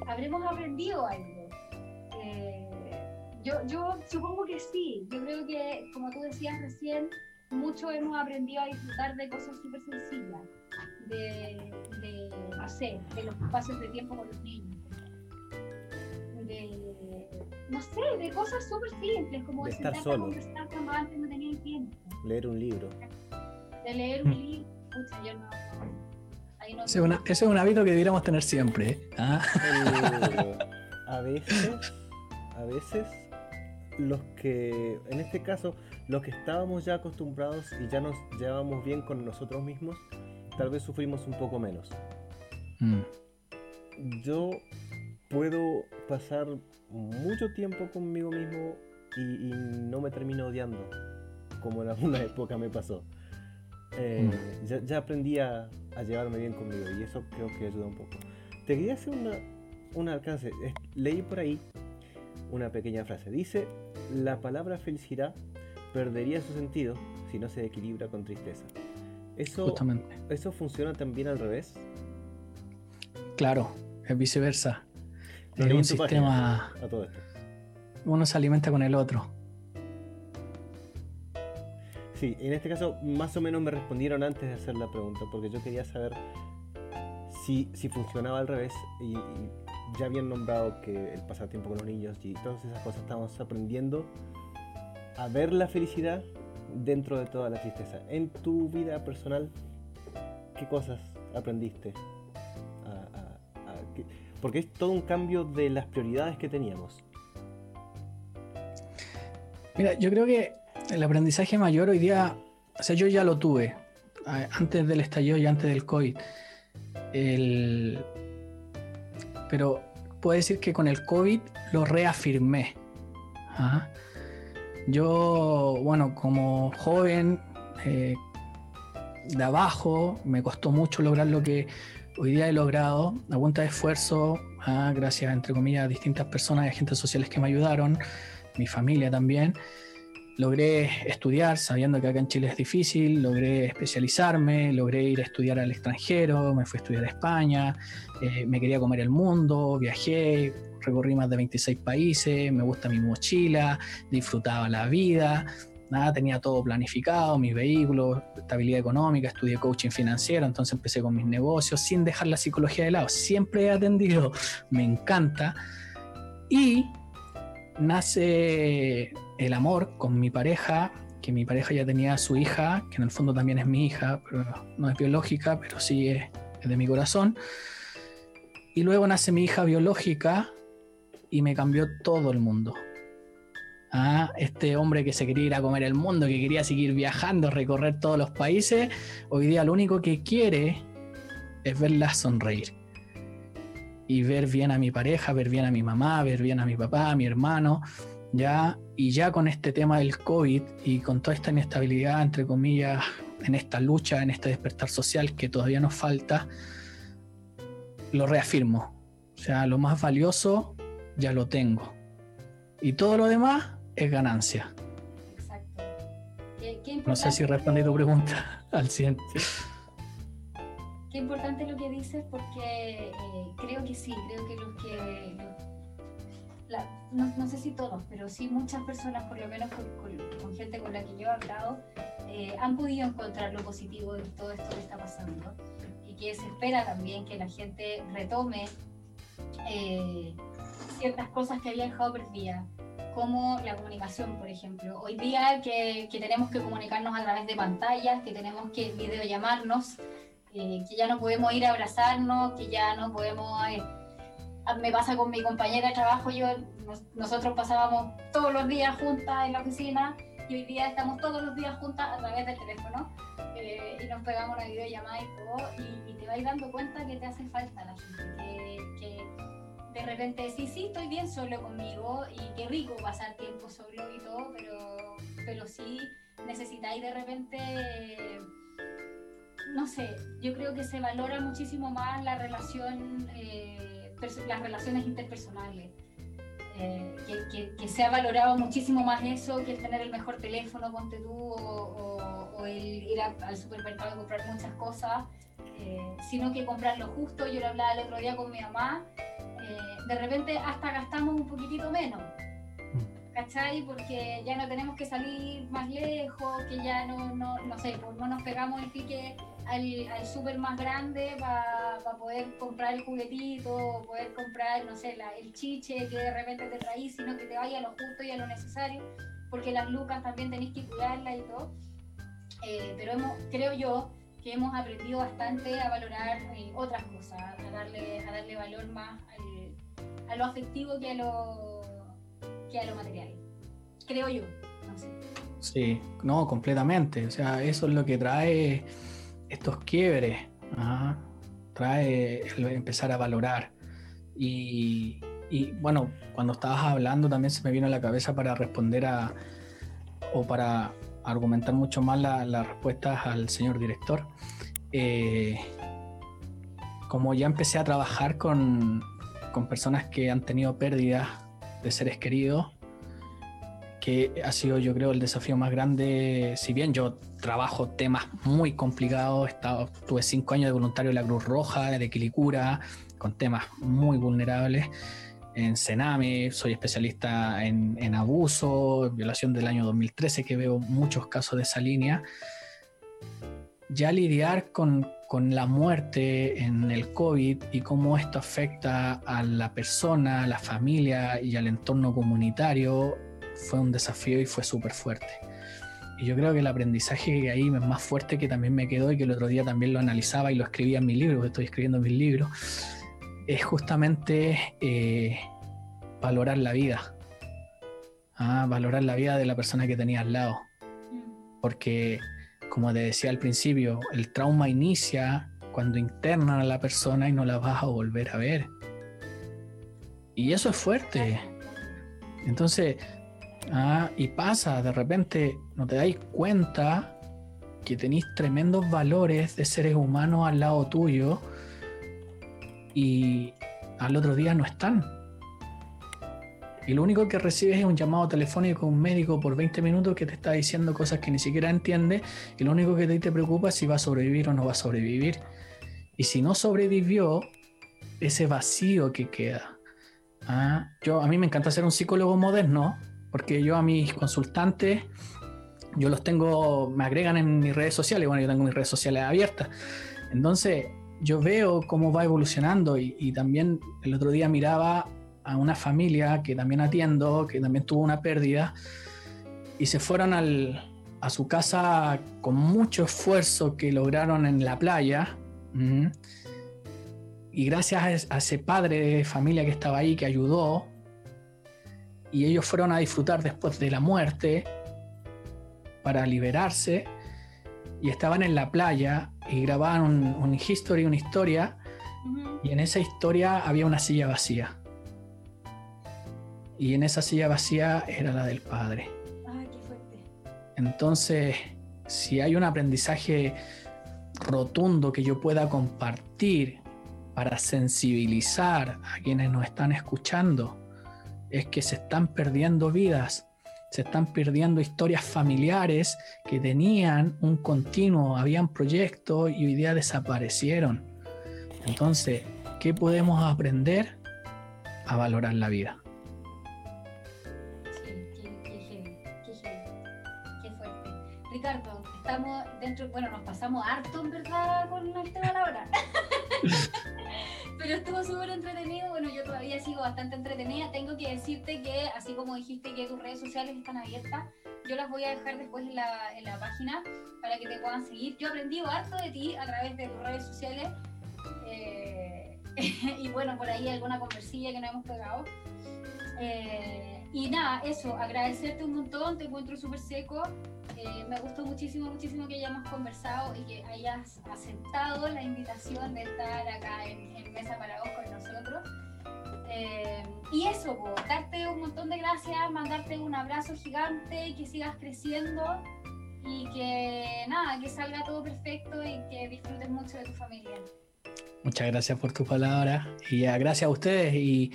habremos aprendido algo. Eh, yo, yo supongo que sí. Yo creo que, como tú decías recién, mucho hemos aprendido a disfrutar de cosas súper sencillas, de, de, hacer, de los espacios de tiempo con los niños no sé, de cosas súper simples, como de estar solo. cuando antes no tenía tiempo. Leer un libro. De leer un mm. libro, pucha, yo no... Ahí no ese, es un hábito que debiéramos tener siempre. ¿eh? ¿Ah? a veces, a veces los que, en este caso, los que estábamos ya acostumbrados y ya nos llevábamos bien con nosotros mismos, tal vez sufrimos un poco menos. Mm. Yo puedo pasar mucho tiempo conmigo mismo y, no me termino odiando, como en alguna época me pasó. Eh, mm. ya, aprendí a, llevarme bien conmigo y eso creo que ayuda un poco. Te quería hacer una, un alcance. Leí por ahí una pequeña frase. Dice, la palabra felicidad perdería su sentido si no se equilibra con tristeza. Eso, ¿Eso funciona también al revés? Claro, es viceversa. Un sistema. Uno se alimenta con el otro. Sí, en este caso más o menos me respondieron antes de hacer la pregunta, porque yo quería saber si, si funcionaba al revés y, ya habían nombrado que el pasar tiempo con los niños y todas esas cosas estamos aprendiendo a ver la felicidad dentro de toda la tristeza. En tu vida personal, ¿qué cosas aprendiste? Porque es todo un cambio de las prioridades que teníamos. Mira, yo creo que el aprendizaje mayor hoy día, o sea, yo ya lo tuve antes del estallido y antes del COVID. pero puedo decir que con el COVID lo reafirmé. ¿ah? Yo, bueno, como joven eh, de abajo, me costó mucho lograr lo que hoy día he logrado, a punta de esfuerzo, ¿ah? gracias, entre comillas, a distintas personas y agentes sociales que me ayudaron, mi familia también. Logré estudiar, sabiendo que acá en Chile es difícil, logré especializarme, logré ir a estudiar al extranjero, me fui a estudiar a España, eh, me quería comer el mundo, viajé, recorrí más de 26 países, me gusta mi mochila, disfrutaba la vida, nada, tenía todo planificado, mis vehículos, estabilidad económica, estudié coaching financiero, entonces empecé con mis negocios sin dejar la psicología de lado. Siempre he atendido, me encanta. Y nace el amor con mi pareja, que mi pareja ya tenía su hija, que en el fondo también es mi hija, pero no es biológica, pero sí es de mi corazón. Y luego nace mi hija biológica, y me cambió todo el mundo. Ah, este hombre que se quería ir a comer el mundo, que quería seguir viajando, recorrer todos los países, hoy día lo único que quiere es verla sonreír. Y ver bien a mi pareja, ver bien a mi mamá, ver bien a mi papá, a mi hermano, ya, y ya con este tema del COVID y con toda esta inestabilidad, entre comillas, en esta lucha, en este despertar social que todavía nos falta, lo reafirmo. O sea, lo más valioso ya lo tengo. Y todo lo demás es ganancia. Exacto. no sé si respondí tu pregunta al 100. Qué importante lo que dices porque eh, creo que sí, creo que los que... no, sé si todos, pero sí muchas personas, por lo menos con, gente con la que yo he hablado, eh, han podido encontrar lo positivo de todo esto que está pasando y que se espera también que la gente retome eh, ciertas cosas que había dejado perdidas, como la comunicación, por ejemplo. Hoy día que, que, tenemos que comunicarnos a través de pantallas, que tenemos que videollamarnos, eh, que ya no podemos ir a abrazarnos, que ya no podemos... Eh, me pasa con mi compañera de trabajo, yo, nosotros pasábamos todos los días juntas en la oficina y hoy día estamos todos los días juntas a través del teléfono eh, y nos pegamos una videollamada y todo y, y te vas dando cuenta que te hace falta la gente, que, que de repente sí, sí, estoy bien solo conmigo y qué rico pasar tiempo solo y todo, pero, pero sí necesitáis de repente, no sé, yo creo que se valora muchísimo más la relación, eh, las relaciones interpersonales. Eh, que, se ha valorado muchísimo más eso que el tener el mejor teléfono, ponte tú, o, el ir al supermercado y comprar muchas cosas, eh, sino que comprar lo justo. Yo lo hablaba el otro día con mi mamá eh, de repente hasta gastamos un poquitito menos. Mm. ¿Cachai? Porque ya no tenemos que salir más lejos, que ya no, no, no sé, pues no nos pegamos el pique al, al súper más grande para poder comprar el juguetito, poder comprar, no sé, la, el chiche que de repente te traís, sino que te vaya a lo justo y a lo necesario, porque las lucas también tenéis que cuidarlas y todo. Eh, pero hemos, creo yo que hemos aprendido bastante a valorar eh, otras cosas, a darle, a darle valor más al, a lo afectivo que a lo, que a lo material. creo yo. Sí, no, completamente. O sea, eso es lo que trae estos quiebres. Trae empezar a valorar. Y, bueno, cuando estabas hablando también se me vino a la cabeza para responder a, o para argumentar mucho más las respuestas al señor director. Eh, como ya empecé a trabajar con, con personas que han tenido pérdidas de seres queridos, que ha sido yo creo el desafío más grande, si bien yo trabajo temas muy complicados, estado, tuve cinco años de voluntario de la Cruz Roja, de Quilicura, con temas muy vulnerables, en Sename, soy especialista en, en abuso, violación del año 2013, que veo muchos casos de esa línea. Ya lidiar con, con la muerte en el COVID y cómo esto afecta a la persona, a la familia y al entorno comunitario fue un desafío y fue súper fuerte. Y yo creo que el aprendizaje que ahí es más fuerte que también me quedó y que el otro día también lo analizaba y lo escribía en mi libro, estoy escribiendo mis libros, es justamente eh, valorar la vida. Ah, valorar la vida de la persona que tenía al lado. Porque, como te decía al principio, el trauma inicia cuando internan a la persona y no la vas a volver a ver. Y eso es fuerte. Entonces, Ah, y pasa, de repente no te dais cuenta que tenéis tremendos valores de seres humanos al lado tuyo y al otro día no están. Y lo único que recibes es un llamado telefónico de un médico por 20 minutos que te está diciendo cosas que ni siquiera entiende y lo único que te preocupa es si va a sobrevivir o no va a sobrevivir. Y si no sobrevivió, ese vacío que queda. Ah, yo, a mí me encanta ser un psicólogo moderno, porque yo a mis consultantes, yo los tengo, me agregan en mis redes sociales, bueno, yo tengo mis redes sociales abiertas. Entonces, yo veo cómo va evolucionando y, también el otro día miraba a una familia que también atiendo, que también tuvo una pérdida, y se fueron a su casa con mucho esfuerzo que lograron en la playa. Y gracias a ese padre de familia que estaba ahí, que ayudó, y ellos fueron a disfrutar después de la muerte para liberarse y estaban en la playa y grababan un, history, una historia y en esa historia había una silla vacía. Y en esa silla vacía era la del padre. Entonces, si hay un aprendizaje rotundo que yo pueda compartir para sensibilizar a quienes nos están escuchando, es que se están perdiendo vidas, se están perdiendo historias familiares que tenían un continuo, habían proyectos y hoy día desaparecieron. Entonces, ¿qué podemos aprender? A valorar la vida. Ricardo, estamos dentro, bueno, nos pasamos harto en verdad con el tema. Pero estuvo súper entretenido. Bueno, yo todavía sigo bastante entretenida. Tengo que decirte que, así como dijiste que tus redes sociales están abiertas, yo las voy a dejar después en la, en la página para que te puedan seguir. Yo aprendí harto de ti a través de tus redes sociales. Eh, y bueno, por ahí alguna conversilla que no hemos pegado. Eh, y nada, eso, agradecerte un montón, te encuentro súper seco. Eh, me gustó muchísimo, muchísimo que hayamos conversado y que hayas aceptado la invitación de estar acá en, Mesa para Vos con nosotros. Eh, y eso, darte un montón de gracias, mandarte un abrazo gigante, que sigas creciendo y que nada, que salga todo perfecto y que disfrutes mucho de tu familia. Muchas gracias por tus palabras y gracias a ustedes y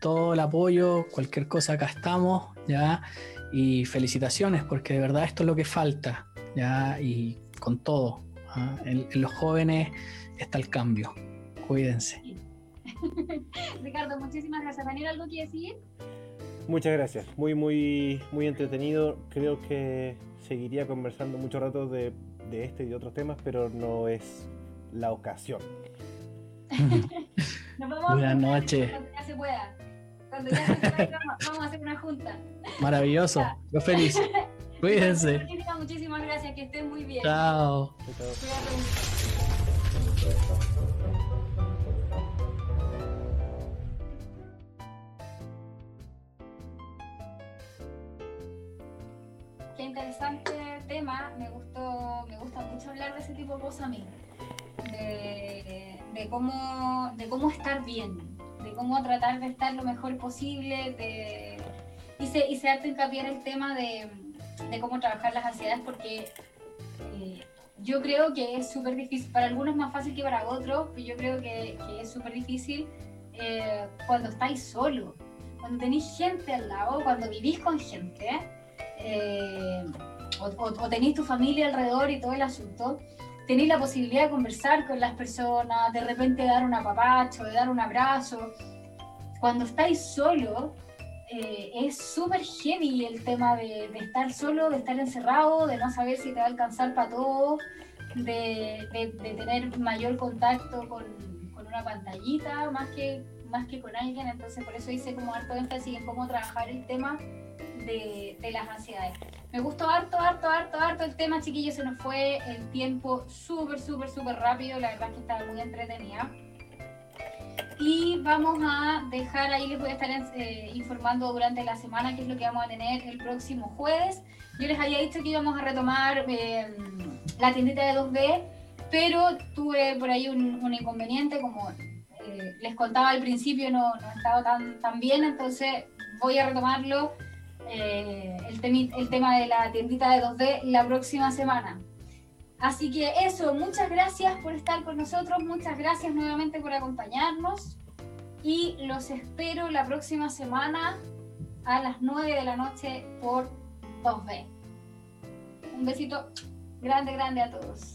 todo el apoyo, cualquier cosa acá estamos, ya y felicitaciones porque de verdad esto es lo que falta, ¿ya? Y con todo, ¿ah? en, los jóvenes está el cambio. Cuídense. Ricardo, muchísimas gracias. Daniel, ¿algo que decir? Muchas gracias. Muy, muy, muy entretenido. Creo que seguiría conversando mucho rato de, de este y de otros temas, pero no es la ocasión. Nos vemos Buenas noches. Ya se pueda. Cuando ya se vamos a hacer una junta. Maravilloso. Yo feliz. Cuídense. Muchísimas, muchísimas gracias. Que estén muy bien. Chao. interesante tema. Me gustó, me gusta mucho hablar de ese tipo de cosas a mí. De, cómo, de cómo estar bien, de cómo tratar de estar lo mejor posible, de, y se, y se hincapié en el tema de, de cómo trabajar las ansiedades porque eh, yo creo que es súper difícil, para algunos más fácil que para otros, pero yo creo que, que es súper difícil eh, cuando estáis solo, cuando tenéis gente al lado, cuando vivís con gente, eh, o, o, tenéis tu familia alrededor y todo el asunto, tenéis la posibilidad de conversar con las personas, de repente dar un apapacho, de dar un abrazo. Cuando estáis solo, eh, es súper heavy el tema de, estar solo, de estar encerrado, de no saber si te va a alcanzar para todo, de, tener mayor contacto con, una pantallita más que, más que con alguien. Entonces, por eso hice como harto énfasis en cómo trabajar el tema de, las ansiedades. Me gustó harto, harto, harto, harto el tema, chiquillos. Se nos fue el tiempo súper, súper, súper rápido. La verdad es que estaba muy entretenida. Y vamos a dejar ahí, les voy a estar eh, informando durante la semana qué es lo que vamos a tener el próximo jueves. Yo les había dicho que íbamos a retomar eh, la tiendita de 2B, pero tuve por ahí un, inconveniente, como eh, les contaba al principio, no, no estaba tan, tan bien, entonces voy a retomarlo el, el tema de la tiendita de 2D la próxima semana. Así que eso, muchas gracias por estar con nosotros, muchas gracias nuevamente por acompañarnos y los espero la próxima semana a las 9 de la noche por 2B. Un besito grande, grande a todos.